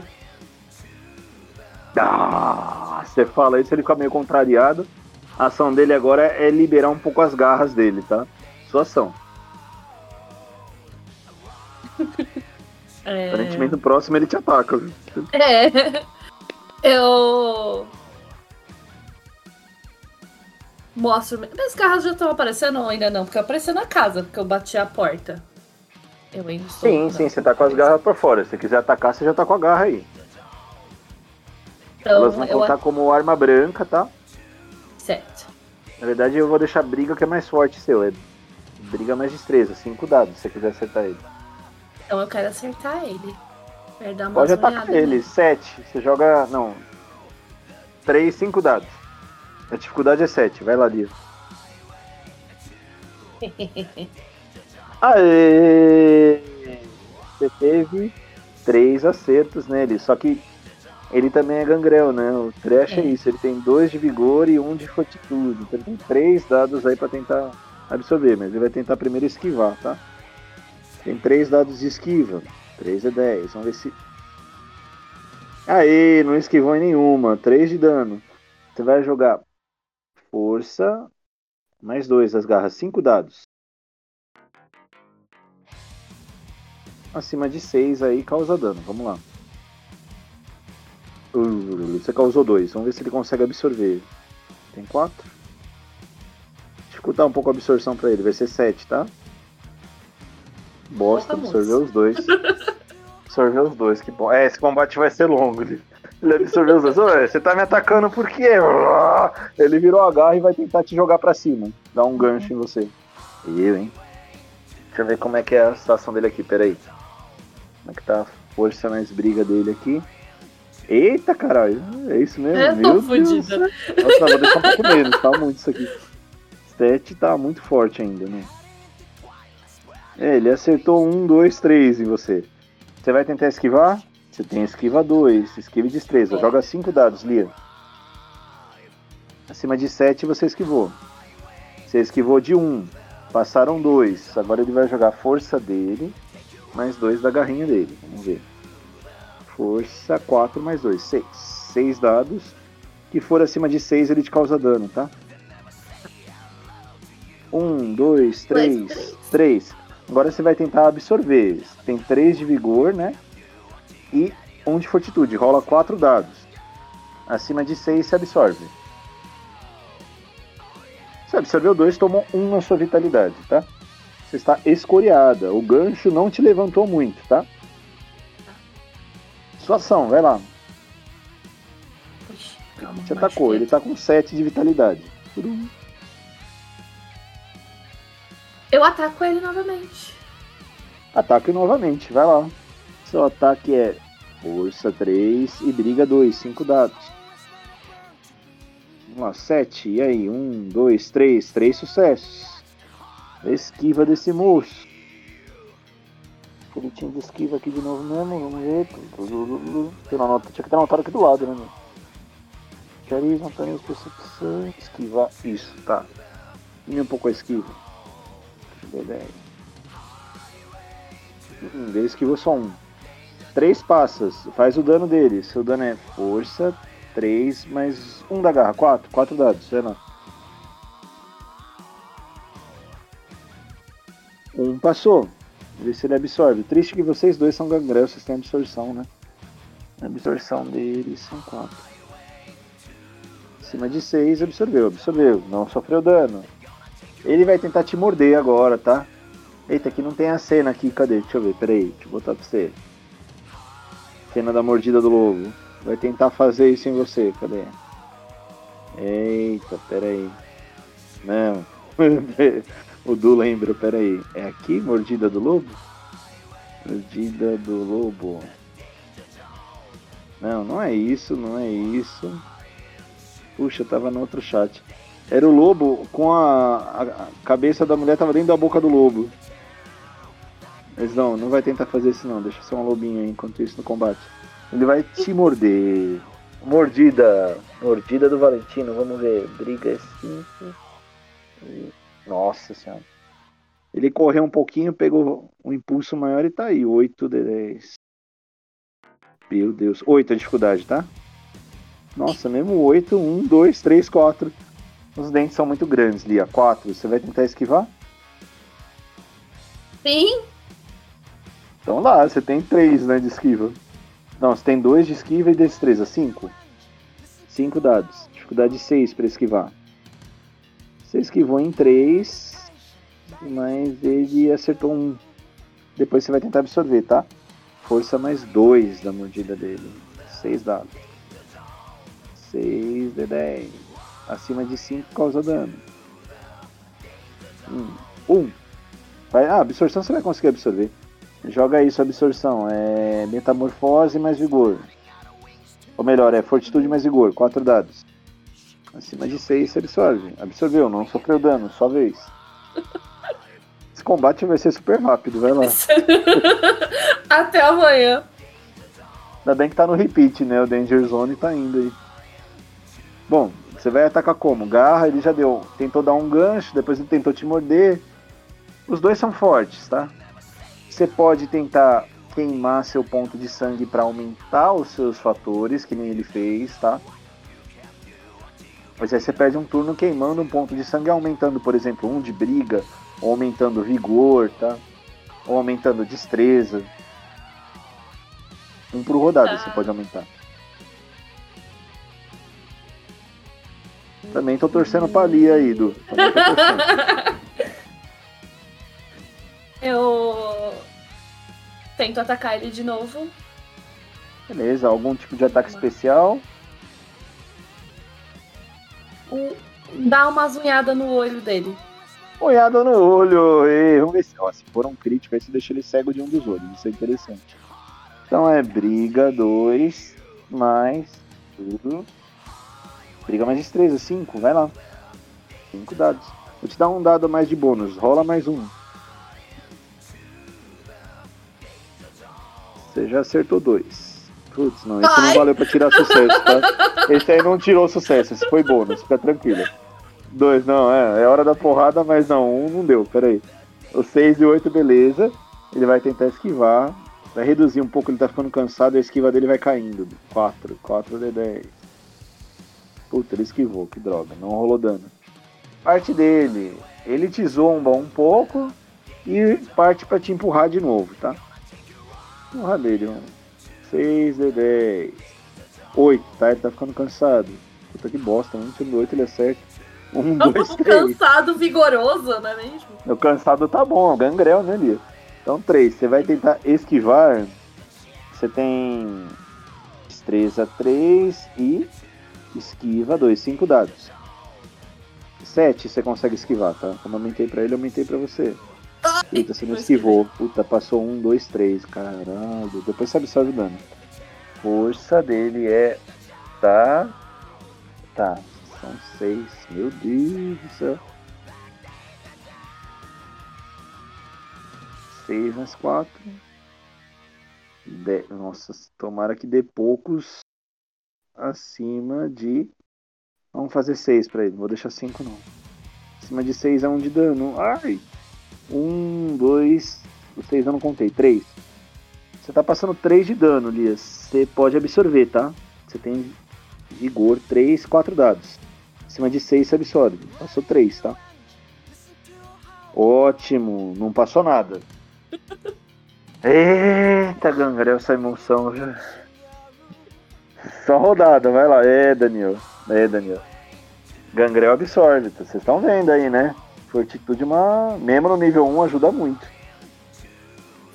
Ah, você fala isso, ele fica meio contrariado. A ação dele agora é liberar um pouco as garras dele, tá? Sua ação. É... Aparentemente no próximo ele te ataca. viu? É. Eu. Mostro. Minhas garras já estão aparecendo ou ainda não? Porque apareceu na casa, porque eu bati a porta. Eu estou. Sim, sim, você tá com as garras por fora. Se você quiser atacar, você já tá com a garra aí. Então, Elas vão eu. contar como arma branca, tá? Certo. Na verdade, eu vou deixar briga que é mais forte seu. É briga mais destreza, cinco dados, se você quiser acertar ele. Então eu quero acertar ele. Quero dar uma Pode atacar ele. Sete. Você joga. Não. Três, cinco dados. A dificuldade é sete. Vai lá, Lia. Aê! Você teve três acertos nele, só que ele também é gangrel, né? O trash é. É. isso, ele tem dois de vigor e um de fortitude. Então ele tem três dados aí pra tentar absorver, mas ele vai tentar primeiro esquivar, tá? Tem três dados de esquiva. 3 é 10. Vamos ver se. Aê, não esquivou em nenhuma. 3 de dano. Você vai jogar força mais dois das garras. 5 dados. Acima de 6 aí causa dano. Vamos lá. Uh, você causou 2. Vamos ver se ele consegue absorver. Tem 4. Dificultar um pouco a absorção pra ele. Vai ser 7, tá? Bosta, absorveu os dois. absorveu os dois, que bom. É, esse combate vai ser longo. Ele, ele absorveu os dois. Ô, você tá me atacando por quê? Ele virou a garra e vai tentar te jogar pra cima. Dar um gancho em você. Eu, hein? Deixa eu ver como é que é a situação dele aqui, peraí. Como é que tá a força mais briga dele aqui? Eita, caralho. É isso mesmo? Eu tô Meu Deus. fodida. Nossa, vou deixar um pouco menos, tá muito isso aqui. Stat tá muito forte ainda, né? É, ele acertou um, dois, três em você. Você vai tentar esquivar? Você tem esquiva 2, esquiva e destreza. É. Joga cinco dados, Lia. Acima de 7 você esquivou. Você esquivou de 1. Um. Passaram dois. Agora ele vai jogar a força dele, mais dois da garrinha dele. Vamos ver. Força 4 mais 2, 6. 6 dados. Que for acima de 6, ele te causa dano, tá? 1, 2, 3, 3. Agora você vai tentar absorver. Tem 3 de vigor, né? E 1 de fortitude. Rola 4 dados. Acima de 6 se absorve. Você absorveu 2, tomou 1 na sua vitalidade, tá? Você está escoriada. O gancho não te levantou muito, tá? Sua ação, vai lá. Calma, Te atacou, ele tá com 7 de vitalidade. Eu ataco ele novamente. Ataque novamente, vai lá. Seu ataque é força 3 e briga 2, 5 dados. Vamos lá, 7. E aí? 1, 2, 3, 3 sucessos. Esquiva desse moço. Ele tinha de esquiva aqui de novo mesmo, vamos ver. Tem uma nota, tinha que ter anotado aqui do lado, né? meu? Carisma, tarefa, percepção, esquivar. Isso, tá. E um pouco a esquiva. 10. Hum, ele esquivou só um. Três passas, faz o dano dele. Seu dano é força, 3 mais 1 da garra, 4. 4 dados, sei lá. Um passou. Vê se ele absorve. Triste que vocês dois são gangrel, vocês têm absorção, né? Absorção deles são 4. Acima de 6, absorveu, absorveu. Não sofreu dano. Ele vai tentar te morder agora, tá? Eita, aqui não tem a cena aqui, cadê? Deixa eu ver, peraí, deixa eu botar pra você. Cena da mordida do lobo. Vai tentar fazer isso em você, cadê? Eita, peraí. Não. o Du lembra, peraí. É aqui, mordida do lobo? Mordida do lobo. Não, não é isso, não é isso. Puxa, tava no outro chat. Era o lobo com a, a, cabeça da mulher tava dentro da boca do lobo. Mas não, não vai tentar fazer isso não, deixa ser um lobinho aí enquanto isso no combate. Ele vai te morder. Mordida. Mordida do Valentino, vamos ver. Briga 5. Nossa senhora. Ele correu um pouquinho, pegou um impulso maior e tá aí. 8 de 10. Meu Deus. 8 a dificuldade, tá? Nossa, mesmo 8. 1, 2, 3, 4. Os dentes são muito grandes, Lia. 4. Você vai tentar esquivar? Sim. Então lá, você tem 3 né, de esquiva. Não, você tem 2 de esquiva e destreza. 5. 5 dados. Dificuldade 6 para esquivar. Você esquivou em 3, mas ele acertou um. Depois você vai tentar absorver, tá? Força mais 2 da mordida dele. 6 dados. 6 de 10. Acima de 5 causa dano. 1. Um. Vai, ah, absorção você vai conseguir absorver. Joga isso, absorção. É metamorfose mais vigor. Ou melhor, é fortitude mais vigor. 4 dados. Acima de 6 você absorve. Absorveu, não sofreu dano, só vez. Esse combate vai ser super rápido, vai lá. Até amanhã. Ainda bem que tá no repeat, né? O Danger Zone tá indo aí. Bom, você vai atacar como? Garra, ele já deu. Tentou dar um gancho, depois ele tentou te morder. Os dois são fortes, tá? Você pode tentar queimar seu ponto de sangue para aumentar os seus fatores, que nem ele fez, tá? Mas aí você perde um turno queimando um ponto de sangue, aumentando, por exemplo, um de briga, ou aumentando vigor, tá? Ou aumentando destreza. Um por rodada Tá. você pode aumentar. Também tô torcendo pra Lia aí, Du. Torcendo. Eu tento atacar ele de novo. Beleza, algum tipo de ataque especial. Dá uma zunhada no olho dele. Olhada no olho. E vamos ver se, ó, se for um crítico, aí você deixa ele cego de um dos olhos. Isso é interessante. Então é briga 2 mais tudo. Briga mais destreza, 5, vai lá. 5 dados. Vou te dar um dado mais de bônus. Rola mais um. Você já acertou dois. Putz, não, esse não valeu pra tirar sucesso, tá? Esse aí não tirou sucesso, esse foi bônus, fica tranquilo. Dois, não, é, é hora da porrada, mas não, um não deu, peraí. O 6 e o 8, beleza. Ele vai tentar esquivar. Vai reduzir um pouco, ele tá ficando cansado, a esquiva dele vai caindo. 4, 4 de 10. Puta, ele esquivou, que droga, não rolou dano. Parte dele, ele te zomba um pouco e parte pra te empurrar de novo, tá? Empurrar dele, um 6 de 10. 8, tá? Ele tá ficando cansado. Puta que bosta, um do 8 ele acerta. 1, 2, 3. Cansado, vigoroso, não é mesmo? O cansado tá bom, gangrel, né, Lia? Então, 3. Você vai tentar esquivar. Você tem destreza 3 e Esquiva 2, 5 dados. 7 você consegue esquivar, tá? Como eu aumentei pra ele, eu aumentei pra você. Eita, você não esquivou. Puta, passou 1, 2, 3. Caralho. Depois você absorve o dano. Força dele é. Tá. Tá. São 6. Meu Deus do céu. 6 mais 4. De... Nossa, tomara que dê poucos acima de. Vamos fazer 6 pra ele, não vou deixar 5 não. Acima de 6 é 1 um de dano. Ai! 1, 2. O 6 eu não contei. 3. Você tá passando 3 de dano, Lias. Você pode absorver, tá? Você tem vigor 3, 4 dados. Acima de 6 você absorve. Passou 3, tá? Ótimo, não passou nada. Eita, gangrel, essa emoção. Só rodada, vai lá. É, Daniel. É, Daniel. Gangrel absorve, vocês estão vendo aí, né? Fortitude, uma... mesmo no nível 1, ajuda muito.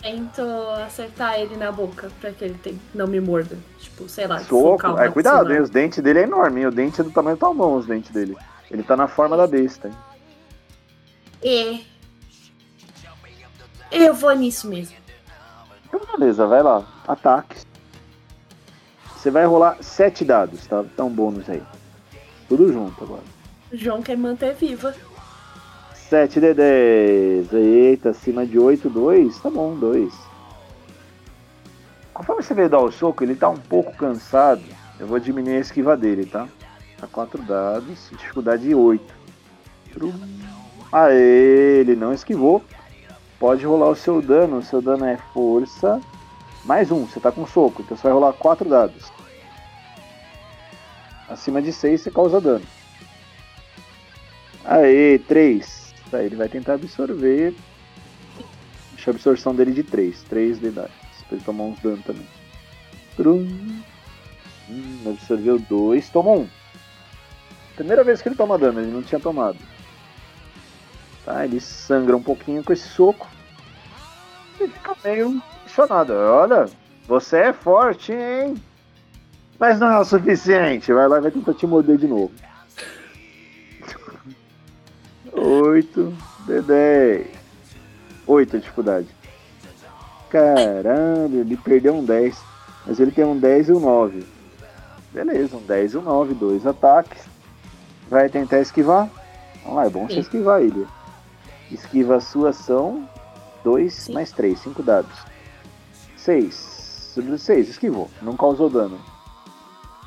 Tento acertar ele na boca pra que ele tem... não me morda. Tipo, sei lá. Soco. É, cuidado, hein? Os dentes dele é enorme, hein? O dente é do tamanho do talmão, os dentes dele. Ele tá na forma da besta, hein? É. Eu vou nisso mesmo. Então, beleza, vai lá. Ataque. Você vai rolar sete dados, tá? Dá um bônus aí. Tudo junto agora. O João quer manter viva. 7 de 10. Eita, acima de 8, 2. Tá bom, 2. Conforme você veio dar o soco, ele tá um pouco cansado. Eu vou diminuir a esquiva dele, tá? Tá 4 dados, dificuldade 8. Aê, ele não esquivou. Pode rolar o seu dano. O seu dano é força. Mais um, você tá com soco. Então você vai rolar 4 dados. Acima de 6 você causa dano. Aê, 3. Tá, ele vai tentar absorver. Deixa a absorção dele de 3. 3 de idade. Pra ele tomar uns dano também. Trum. Hum, absorveu 2. Tomou 1. Um. Primeira vez que ele toma dano, ele não tinha tomado. Tá, ele sangra um pouquinho com esse soco. E fica meio impressionado. Olha, você é forte, hein? Mas não é o suficiente. Vai lá e vai tentar te morder de novo. 8 de 10. 8 a dificuldade. Caralho, ele perdeu um 10. Mas ele tem um 10 e um 9. Beleza, um 10 e um 9. Dois ataques. Vai tentar esquivar. Vamos lá, é bom Sim. você esquivar ele. Esquiva a sua ação. 2 mais 3, 5 dados. 6. 6, esquivou. Não causou dano.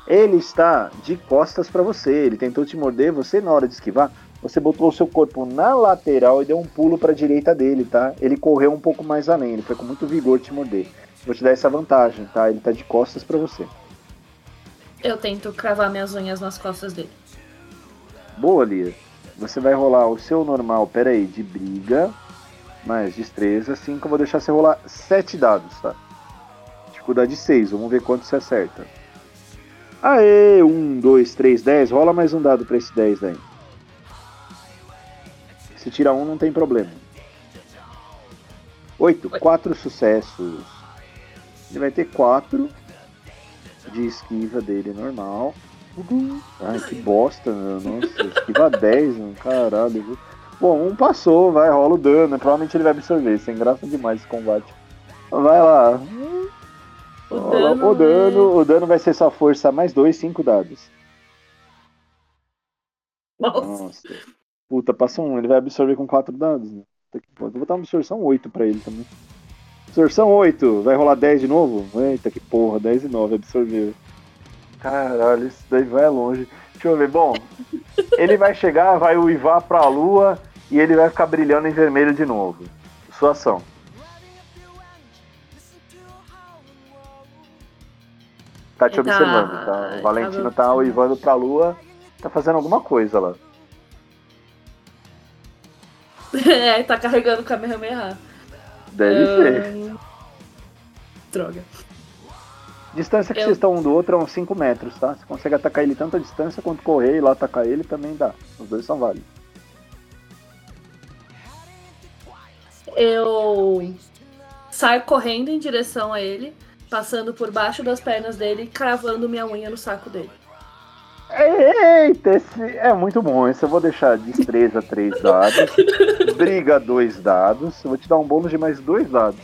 Ele está de costas para você. Ele tentou te morder. Você, na hora de esquivar, você botou o seu corpo na lateral e deu um pulo para a direita dele, tá? Ele correu um pouco mais além. Ele foi com muito vigor te morder. Vou te dar essa vantagem, tá? Ele tá de costas para você. Eu tento cravar minhas unhas nas costas dele. Boa, Lia. Você vai rolar o seu normal, pera aí, de briga, mais destreza, assim que eu vou deixar você rolar 7 dados, tá? Dificuldade 6, vamos ver quanto você acerta. Aê, 1, 2, 3, 10, rola mais um dado pra esse 10 daí. Se tira um, não tem problema. 8, 4 sucessos. Ele vai ter 4 de esquiva dele normal. Ai, que bosta, meu. Nossa, esquiva 10, mano. Caralho. Bom, um passou, vai, rola o dano. Provavelmente ele vai absorver. Sem graça demais esse combate. Vai lá. O, rola dano, o dano, é... o dano vai ser sua força mais 2, 5 dados. Nossa. Nossa. Puta, passa um, ele vai absorver com 4 dados. Né? Vou botar uma absorção 8 pra ele também. Absorção 8, vai rolar 10 de novo? Eita que porra, 10 e 9, absorveu. Caralho, isso daí vai longe. Deixa eu ver. Bom, ele vai chegar, vai uivar pra lua e ele vai ficar brilhando em vermelho de novo. Sua ação. Tá te observando, tá? O Valentino tá, tá uivando pra lua, tá fazendo alguma coisa lá. é, tá carregando o Kamehameha. Deve um... ser. Droga. Distância que eu... vocês estão um do outro é uns 5 metros, tá? Você consegue atacar ele tanto a distância quanto correr e lá atacar ele também dá. Os dois são válidos. Eu saio correndo em direção a ele, passando por baixo das pernas dele e cravando minha unha no saco dele. Eita, esse é muito bom. Esse eu vou deixar destreza 3 dados, briga 2 dados. Eu vou te dar um bônus de mais 2 dados.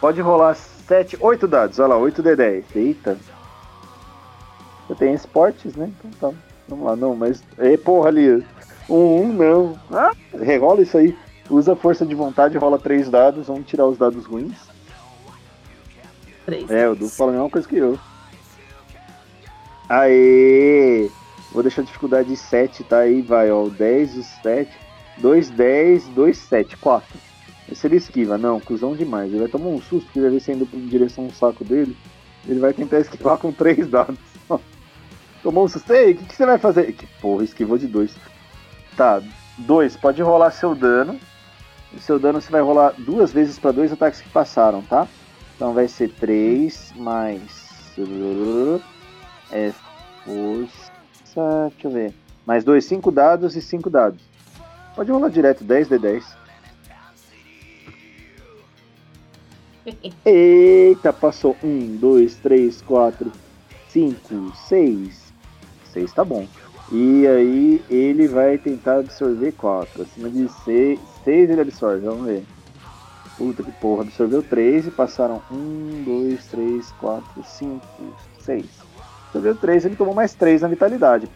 Pode rolar 7, 8 dados. Olha lá, 8 de 10. Eita. Você tem esportes, né? Então tá. Vamos lá, não, mas. E porra ali. Um, um não. Ah, rerola isso aí. Usa força de vontade, rola 3 dados. Vamos tirar os dados ruins. 3. É, o Du fala a mesma coisa que eu. Aê! Vou deixar a dificuldade de 7, tá aí, vai, ó. O 10, o 7. 2, 10, 2, 7, 4. Esse ele esquiva, não, cuzão demais. Ele vai tomar um susto, porque vai ver se indo em direção ao saco dele. Ele vai tentar esquivar com 3 dados. Tomou um susto. Ei, o que, que, você vai fazer? Que porra, esquivou de 2. Tá, 2, pode rolar seu dano. O seu dano você vai rolar duas vezes para dois ataques que passaram, tá? Então vai ser 3 mais. É força. Deixa eu ver. Mais dois, 5 dados e 5 dados. Pode rolar direto, 10 de 10. Eita, passou. 1, 2, 3, 4, 5, 6. 6 tá bom. E aí ele vai tentar absorver 4. Acima de 6, 6 ele absorve, vamos ver. Puta que porra, absorveu 3 e passaram 1, 2, 3, 4, 5, 6. Absorveu 3, ele tomou mais 3 na vitalidade.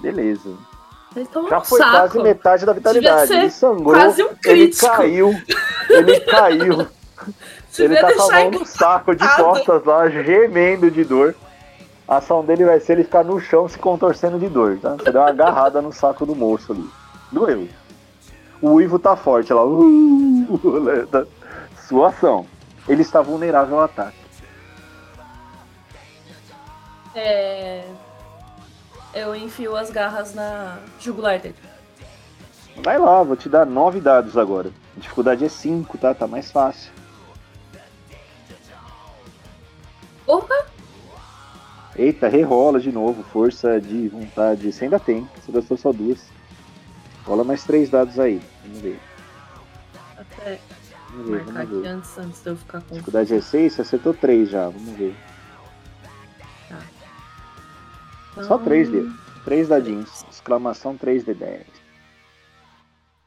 Beleza. Já foi saco. quase metade da vitalidade. Ele sangrou, quase um ele caiu, ele caiu. ele tá com a mão no saco de costas lá, gemendo de dor. A ação dele vai ser ele ficar no chão se contorcendo de dor, tá? Você deu uma agarrada no saco do moço ali. Doeu. O Ivo tá forte lá. Uh. Sua ação. Ele está vulnerável ao ataque. É... Eu enfio as garras na jugular dele. Vai lá, vou te dar nove dados agora. A dificuldade é 5, tá? Tá mais fácil. Porra! Eita, rerola de novo. Força de vontade. Você ainda tem. Você gastou só duas. Rola mais três dados aí. Vamos ver. Até Vamos ver, marcar vamos aqui ver. antes, antes de eu ficar com. Dificuldade é 6, você acertou 3 já. Vamos ver. Só Então, 3 de 3 dadinhos. Exclamação 3 de 10.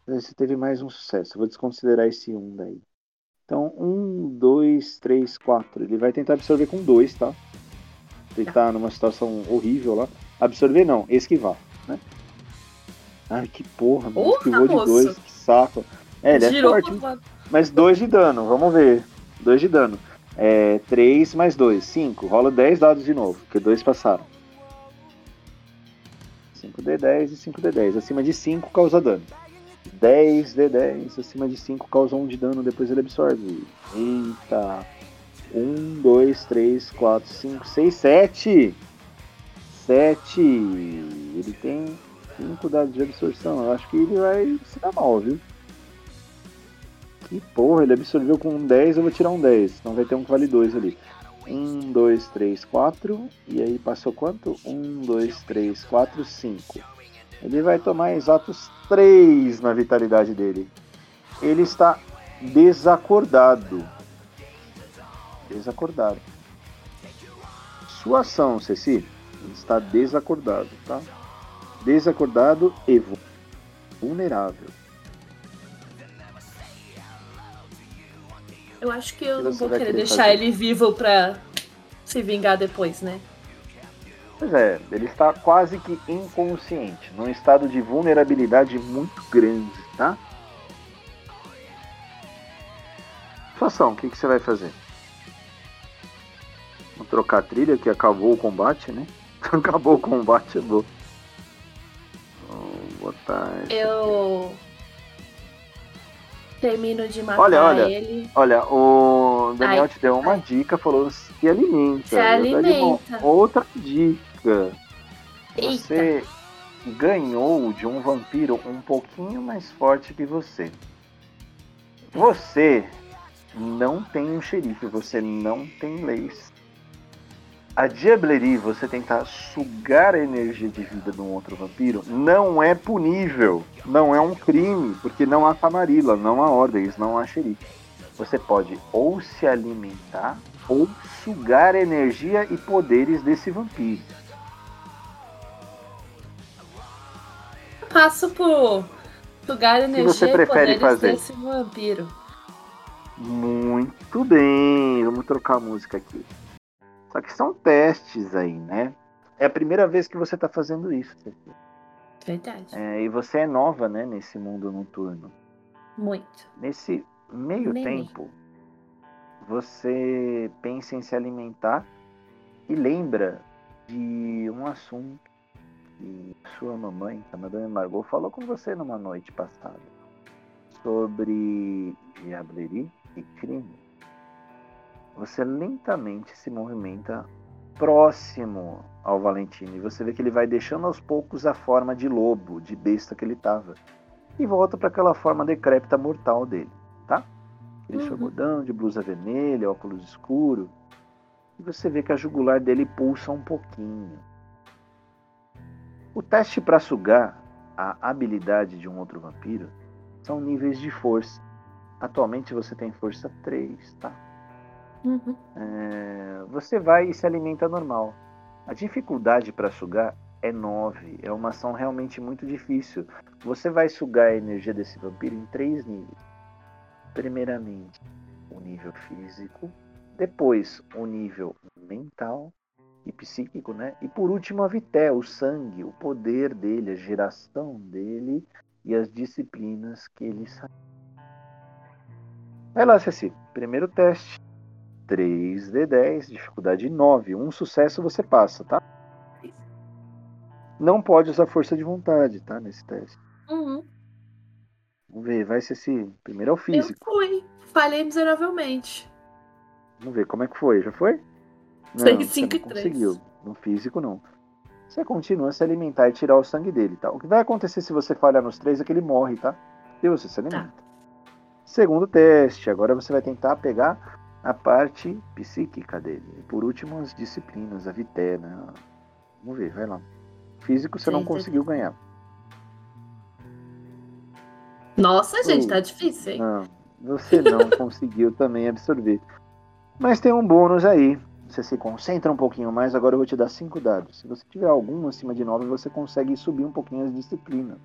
Você teve mais um sucesso. Eu vou desconsiderar esse 1 daí. Então, 1, 2, 3, 4. Ele vai tentar absorver com 2, tá? Ele tá numa situação horrível lá. Absorver não, esquivar, né? Ai, que porra, mano. Porra, Esquivou de moço. 2, que saco. É, ele é Girou forte. outro lado. Mas 2 de dano, vamos ver. 2 de dano. É 3 mais 2, 5. Rola 10 dados de novo, porque 2 passaram. 5d10 e 5d10. Acima de 5 causa dano. 10d10, acima de 5 causa 1 de dano, depois ele absorve. Eita. 1, 2, 3, 4, 5, 6, 7. 7. Ele tem 5 dados de absorção. Eu acho que ele vai se dar mal, viu? Que porra, ele absorveu com um 10, eu vou tirar um 10. Então vai ter um que vale 2 ali. 1, 2, 3, 4. E aí passou quanto? 1, 2, 3, 4, 5. Ele vai tomar exatos 3 na vitalidade dele. Ele está desacordado. Desacordado. Sua ação, Ceci. Ele está desacordado, tá? Desacordado e vu- vulnerável. Eu acho que eu não vou querer querer deixar fazer? ele vivo pra se vingar depois, né? Pois é, ele está quase que inconsciente, num estado de vulnerabilidade muito grande, tá? Sua ação, o que, que você vai fazer? Vou trocar a trilha que acabou o combate, né? acabou o combate, é bom. Vou botar. Eu termino de matar Olha, olha. ele. Olha, o Daniel Ai, te deu uma dica, falou se alimenta. Se uma alimenta. outra dica. Eita. Você ganhou de um vampiro um pouquinho mais forte que você. Você não tem um xerife, você não tem leis a Diablerie, você tentar sugar a energia de vida de um outro vampiro, não é punível. Não é um crime, porque não há camarila, não há ordens, não há xerife. Você pode ou se alimentar ou sugar a energia e poderes desse vampiro. Eu passo por sugar energia você e poderes fazer? desse vampiro. Muito bem, vamos trocar a música aqui. Só que são testes aí, né? É a primeira vez que você tá fazendo isso. Verdade. É, e você é nova, né, nesse mundo noturno. Muito. Nesse meio tempo, você pensa em se alimentar e lembra de um assunto que sua mamãe, a Madame Margot, falou com você numa noite passada sobre diablerie e crime. Você lentamente se movimenta próximo ao Valentino e você vê que ele vai deixando aos poucos a forma de lobo, de besta que ele estava e volta para aquela forma decrépita mortal dele, tá? Aquele Uhum. chagodão de blusa vermelha, óculos escuro. E você vê que a jugular dele pulsa um pouquinho. O teste para sugar a habilidade de um outro vampiro são níveis de força. Atualmente você tem força 3, tá? Uhum. É, você vai e se alimenta normal. A dificuldade para sugar é 9. É uma ação realmente muito difícil. Você vai sugar a energia desse vampiro em três níveis. Primeiramente, o nível físico. Depois, o nível mental e psíquico, né? E por último, a vité, o sangue, o poder dele, a geração dele e as disciplinas que ele sabe. Vai lá, Ceci. Primeiro teste. 3D10, dificuldade 9. Um sucesso você passa, tá? Não pode usar força de vontade, tá? Nesse teste. Uhum. Vamos ver, vai ser esse. Primeiro é o físico. Eu fui. Falhei miseravelmente. Vamos ver como é que foi. Já foi? Seis, você cinco não e três. conseguiu. No físico, não. Você continua a se alimentar e tirar o sangue dele, tá? O que vai acontecer se você falhar nos três é que ele morre, tá? E você se alimenta. Segundo teste. Agora você vai tentar pegar a parte psíquica dele. E por último, as disciplinas, a vité, né? Vamos ver, vai lá. Físico você não Seis, conseguiu ganhar. Nossa, gente, tá difícil, hein? Não, você não conseguiu também absorver. Mas tem um bônus aí. Você se concentra um pouquinho mais, agora eu vou te dar cinco dados. Se você tiver algum acima de 9, você consegue subir um pouquinho as disciplinas.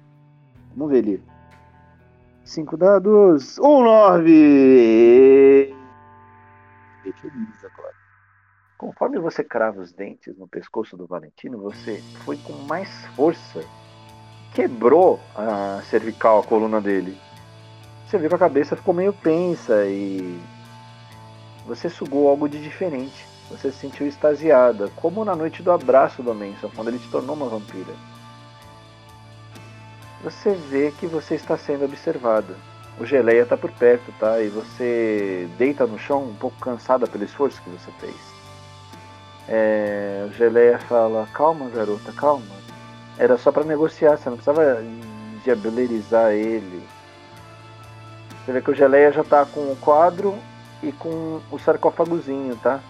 Vamos ver ali. Cinco dados. Um nove! Feliz agora. Conforme você crava os dentes no pescoço do Valentino, você foi com mais força. Quebrou a cervical, a coluna dele. Você viu que a cabeça ficou meio tensa e você sugou algo de diferente. Você se sentiu extasiada, como na noite do abraço do Manson, quando ele te tornou uma vampira. Você vê que você está sendo observada. O Geleia está por perto, tá? E você deita no chão, um pouco cansada pelo esforço que você fez. É, o Geleia fala: Calma, garota, calma. Era só para negociar, você não precisava diablerizar ele. Você vê que o Geleia já tá com o quadro e com o sarcófagozinho, tá?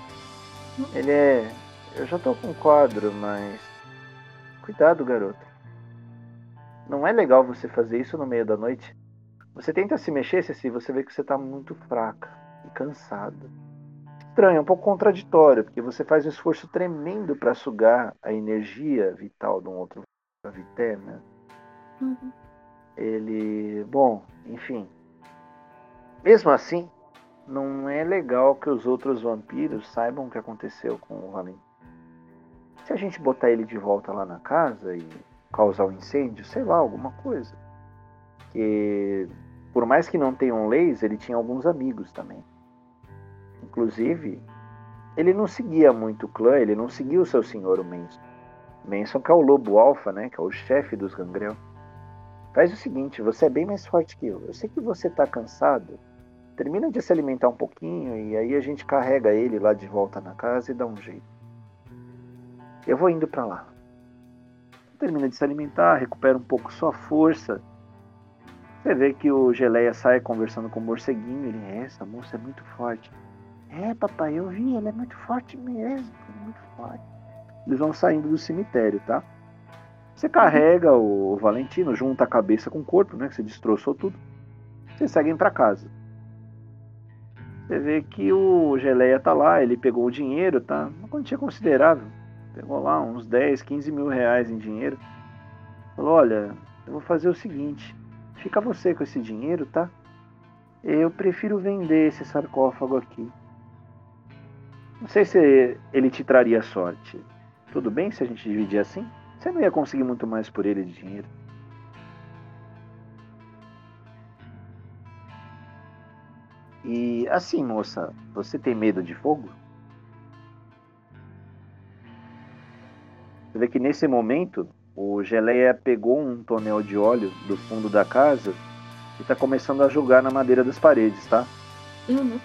Ele é. Eu já tô com o quadro, mas. Cuidado, garoto. Não é legal você fazer isso no meio da noite. Você tenta se mexer, se você vê que você tá muito fraca e cansada. Estranho, é um pouco contraditório, porque você faz um esforço tremendo para sugar a energia vital de um outro vité, né? Uhum. ele. Bom, enfim. Mesmo assim, não é legal que os outros vampiros saibam o que aconteceu com o Valente. Se a gente botar ele de volta lá na casa e causar um incêndio, sei lá, alguma coisa. Que por mais que não tenham leis, ele tinha alguns amigos também. Inclusive, ele não seguia muito o clã, ele não seguia o seu senhor, o Manson. Manson que é o lobo alfa, né? Que é o chefe dos gangrel. Faz o seguinte, você é bem mais forte que eu. Eu sei que você tá cansado. Termina de se alimentar um pouquinho e aí a gente carrega ele lá de volta na casa e dá um jeito. Eu vou indo para lá. Termina de se alimentar, recupera um pouco sua força. Você vê que o Geleia sai conversando com o morceguinho. Ele, é, essa moça é muito forte. É, papai, eu vi, ela é muito forte mesmo. Muito forte. Eles vão saindo do cemitério, tá? Você carrega o Valentino, junta a cabeça com o corpo, né? Que você destroçou tudo. Vocês seguem para casa. Você vê que o Geleia tá lá, ele pegou o dinheiro, tá? Uma quantia considerável. Pegou lá uns 10, 15 mil reais em dinheiro. Falou, olha, eu vou fazer o seguinte: fica você com esse dinheiro, tá? Eu prefiro vender esse sarcófago aqui. Não sei se ele te traria sorte. Tudo bem se a gente dividir assim? Você não ia conseguir muito mais por ele de dinheiro. E assim, moça, você tem medo de fogo? Você vê que nesse momento o Geleia pegou um tonel de óleo do fundo da casa e está começando a jogar na madeira das paredes, tá? Uhum.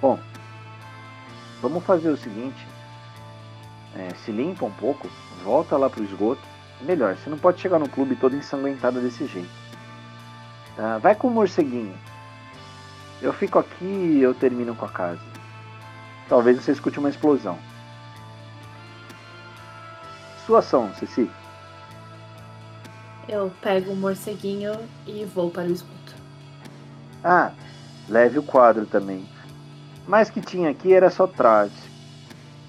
Bom, vamos fazer o seguinte: é, se limpa um pouco, volta lá pro esgoto. Melhor, você não pode chegar no clube todo ensanguentado desse jeito. Tá? Vai com o morceguinho. Eu fico aqui e eu termino com a casa. Talvez você escute uma explosão. Sua ação, Ceci. Eu pego o morceguinho e vou para o esgoto. Ah, leve o quadro também. Mas que tinha aqui era só traje.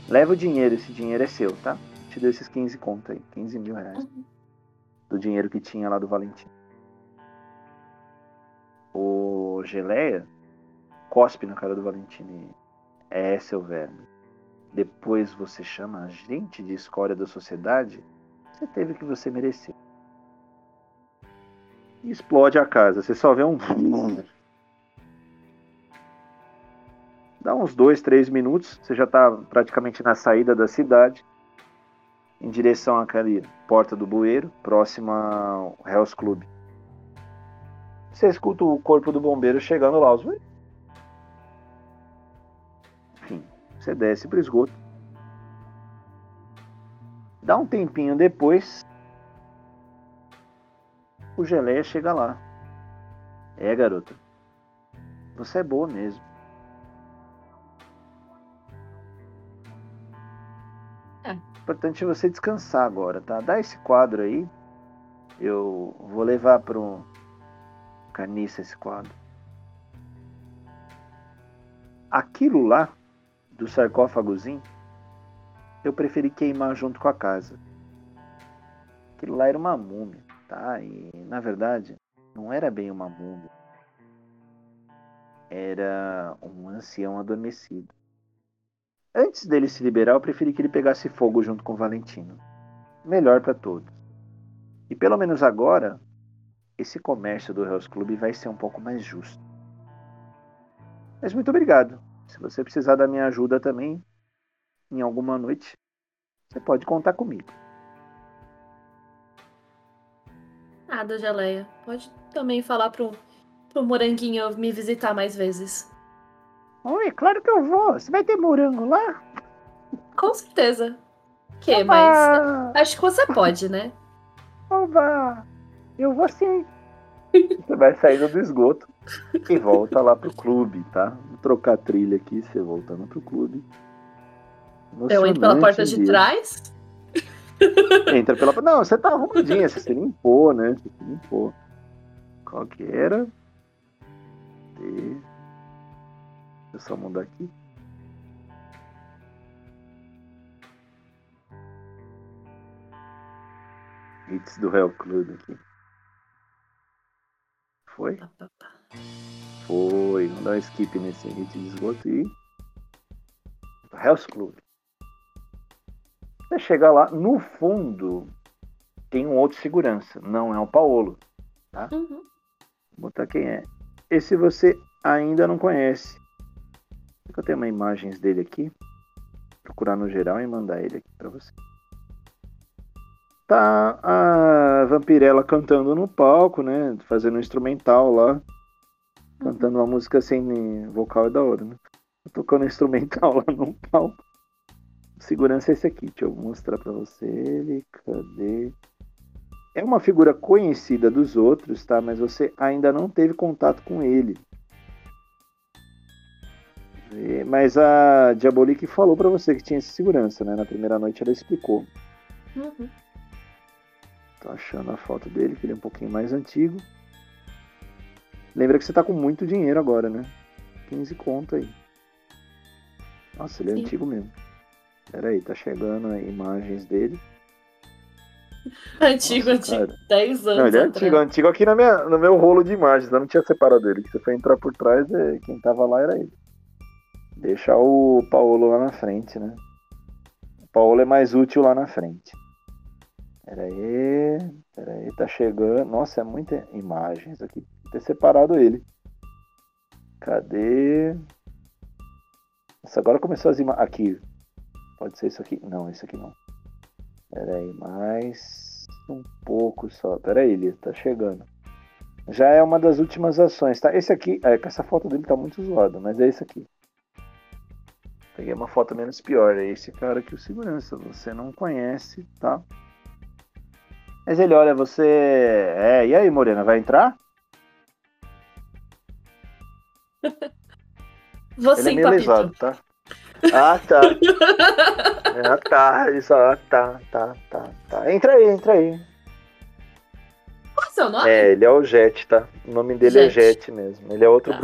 Leva o dinheiro, esse dinheiro é seu, tá? Te deu esses 15 conto aí, 15 mil reais. Uhum. Do dinheiro que tinha lá do Valentim. O Geleia cospe na cara do Valentim. É, seu verme. Depois você chama a gente de escória da sociedade. Você teve o que você mereceu. E explode a casa. Você só vê um. Dá uns dois, três minutos. Você já está praticamente na saída da cidade. Em direção àquela porta do bueiro, próxima ao Hell's Club. Você escuta o corpo do bombeiro chegando lá. Os... você desce para o esgoto. Dá um tempinho depois, o Geleia chega lá. É, garota. Você é boa mesmo. É. Importante é você descansar agora, tá? Dá esse quadro aí. Eu vou levar pro Caniça esse quadro. Aquilo lá, do sarcófagozinho, eu preferi queimar junto com a casa. Aquilo lá era uma múmia, tá? E na verdade, não era bem uma múmia. Era um ancião adormecido. Antes dele se liberar, eu preferi que ele pegasse fogo junto com Valentino. Melhor para todos. E pelo menos agora, esse comércio do Hell's Club vai ser um pouco mais justo. Mas muito obrigado. Se você precisar da minha ajuda também, em alguma noite, você pode contar comigo. Nada, Geleia. Pode também falar pro, pro Moranguinho me visitar mais vezes. Oi, claro que eu vou. Você vai ter morango lá? Com certeza. Que, mas acho que você pode, né? Oba! Eu vou sim. Você vai saindo do esgoto e volta lá pro clube, tá? Vou trocar a trilha aqui, você voltando pro clube. Eu entro pela porta de dia. trás. Entra pela. Não, você tá arrumadinha, você se limpou, né? Você se limpou. Qual que era? Deixa eu só mudar aqui. Hits do Hell Club aqui. Foi? Pá, pá, pá. Foi. Vamos dar um skip nesse hit de esgoto e. Hell's Club. Você chega lá, no fundo tem um outro segurança. Não é o Paolo. Uhum. Vou botar quem é. Esse você ainda não conhece. Eu tenho uma imagens dele aqui. Procurar no geral e mandar ele aqui pra você. Tá a Vampirella cantando no palco, né? Fazendo um instrumental lá. Cantando uma música sem vocal é da hora, né? Tocando um instrumental lá no palco. Segurança é esse aqui. Deixa eu mostrar pra você ele. Cadê? É uma figura conhecida dos outros, tá? Mas você ainda não teve contato com ele. E- Mas a Diabolique falou pra você que tinha esse segurança, né? Na primeira noite ela explicou. Uhum. Tô achando a foto dele, que ele é um pouquinho mais antigo. Lembra que você tá com muito dinheiro agora, né? 15 conto aí. Nossa, ele é Sim. antigo mesmo. Pera aí, tá chegando aí imagens dele. Antigo, Nossa, antigo. cara. 10 anos. Não, ele é atrás. antigo, antigo aqui na minha, no meu rolo de imagens, eu não tinha separado ele. Você foi entrar por trás, é, quem tava lá era ele. Deixar o Paulo lá na frente, né? O Paulo é mais útil lá na frente. Pera aí, pera aí, tá chegando. Nossa, é muita imagens aqui. Ter separado ele. Cadê? Nossa, agora começou as imagens. Aqui. Pode ser isso aqui? Não, esse aqui não. Pera aí, mais um pouco só. Pera aí, ele tá chegando. Já é uma das últimas ações, tá? Esse aqui, é essa foto dele tá muito zoada, mas é esse aqui. Peguei uma foto menos pior, é esse cara aqui, o segurança. Você não conhece, tá? Mas ele olha, você. É, e aí, Morena, vai entrar? Você ele é meio tá? Ah, tá. ah, tá. Isso, ah, tá, tá, tá, tá. Entra aí, entra aí. Qual é o seu nome? É, ele é o Jet, tá? O nome dele é Jet. Jet mesmo. Ele é outro Tá.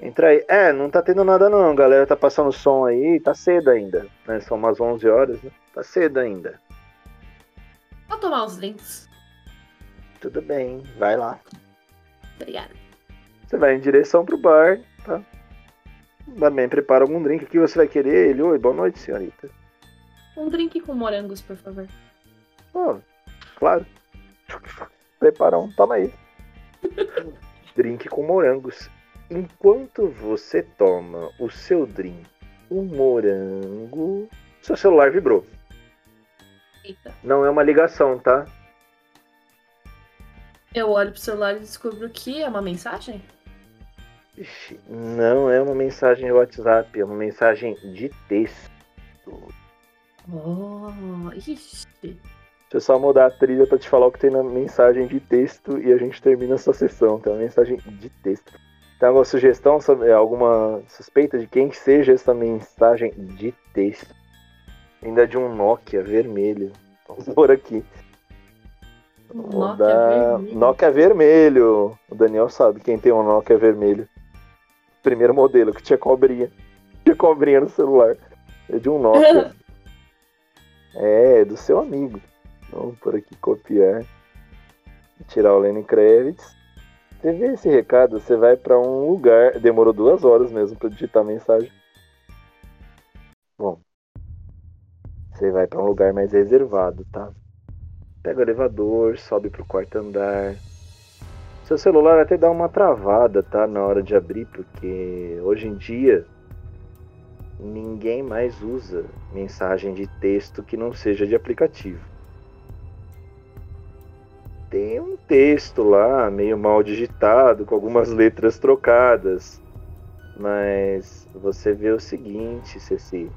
Entra aí. É, não tá tendo nada não. Galera tá passando som aí. Tá cedo ainda. Né? São umas 11 horas, né? Tá cedo ainda. Vou tomar uns drinks. Tudo bem, vai lá. Obrigada. Você vai em direção pro bar, tá? Também prepara algum drink aqui. Você vai querer ele? Oi, boa noite, senhorita. Um drink com morangos, por favor. Oh, claro. Prepara um, toma aí. drink com morangos. Enquanto você toma o seu drink, o morango. Seu celular vibrou. Eita. Não é uma ligação, tá? Eu olho pro celular e descubro que é uma mensagem? Não é uma mensagem de WhatsApp, é uma mensagem de texto. Oh, ixi. Deixa eu só mudar a trilha pra te falar o que tem na mensagem de texto e a gente termina essa sessão. Tem uma mensagem de texto. Tem alguma sugestão, sobre- alguma suspeita de quem que seja essa mensagem de texto? Ainda de um Nokia vermelho. Vamos por aqui. Nokia dar- vermelho. Nokia vermelho. O Daniel sabe quem tem um Nokia vermelho. Primeiro modelo que tinha cobrinha. Tinha cobrinha no celular. É de um Nokia. é, do seu amigo. Vamos por aqui copiar. Tirar o Lenny Kravitz. Você vê esse recado, você vai pra um lugar. Demorou duas horas mesmo pra digitar a mensagem. Bom. Você vai pra um lugar mais reservado, tá? Pega o elevador, sobe pro quarto andar. Seu celular até dá uma travada, tá? Na hora de abrir, porque hoje em dia ninguém mais usa mensagem de texto que não seja de aplicativo. Tem um texto lá, meio mal digitado, com algumas letras trocadas. Mas você vê o seguinte, Ceci.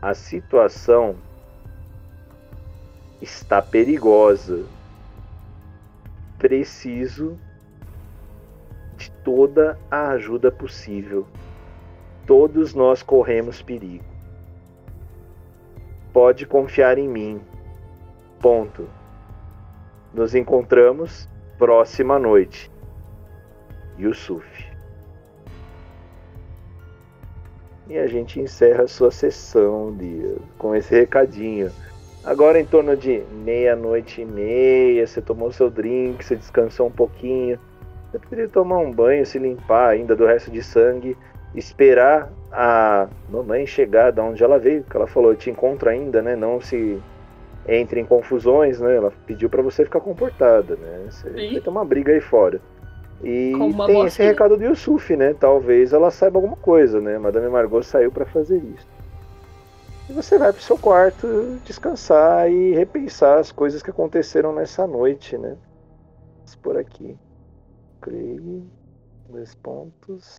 A situação está perigosa. Preciso de toda a ajuda possível. Todos nós corremos perigo. Pode confiar em mim. Ponto. Nos encontramos próxima noite. Yusuf. E a gente encerra a sua sessão com esse recadinho. Agora em torno de meia-noite e meia, você tomou seu drink, você descansou um pouquinho. Você poderia tomar um banho, se limpar ainda do resto de sangue, esperar a mamãe chegar da onde ela veio, que ela falou, eu te encontro ainda, né? Não se entre em confusões, né? Ela pediu para você ficar comportada, né? Você Sim. vai ter uma briga aí fora. E tem esse recado do Yusuf, né? Talvez ela saiba alguma coisa, né? Madame Margot saiu para fazer isso. E você vai pro seu quarto descansar e repensar as coisas que aconteceram nessa noite, né? Por aqui. Craig, dois pontos.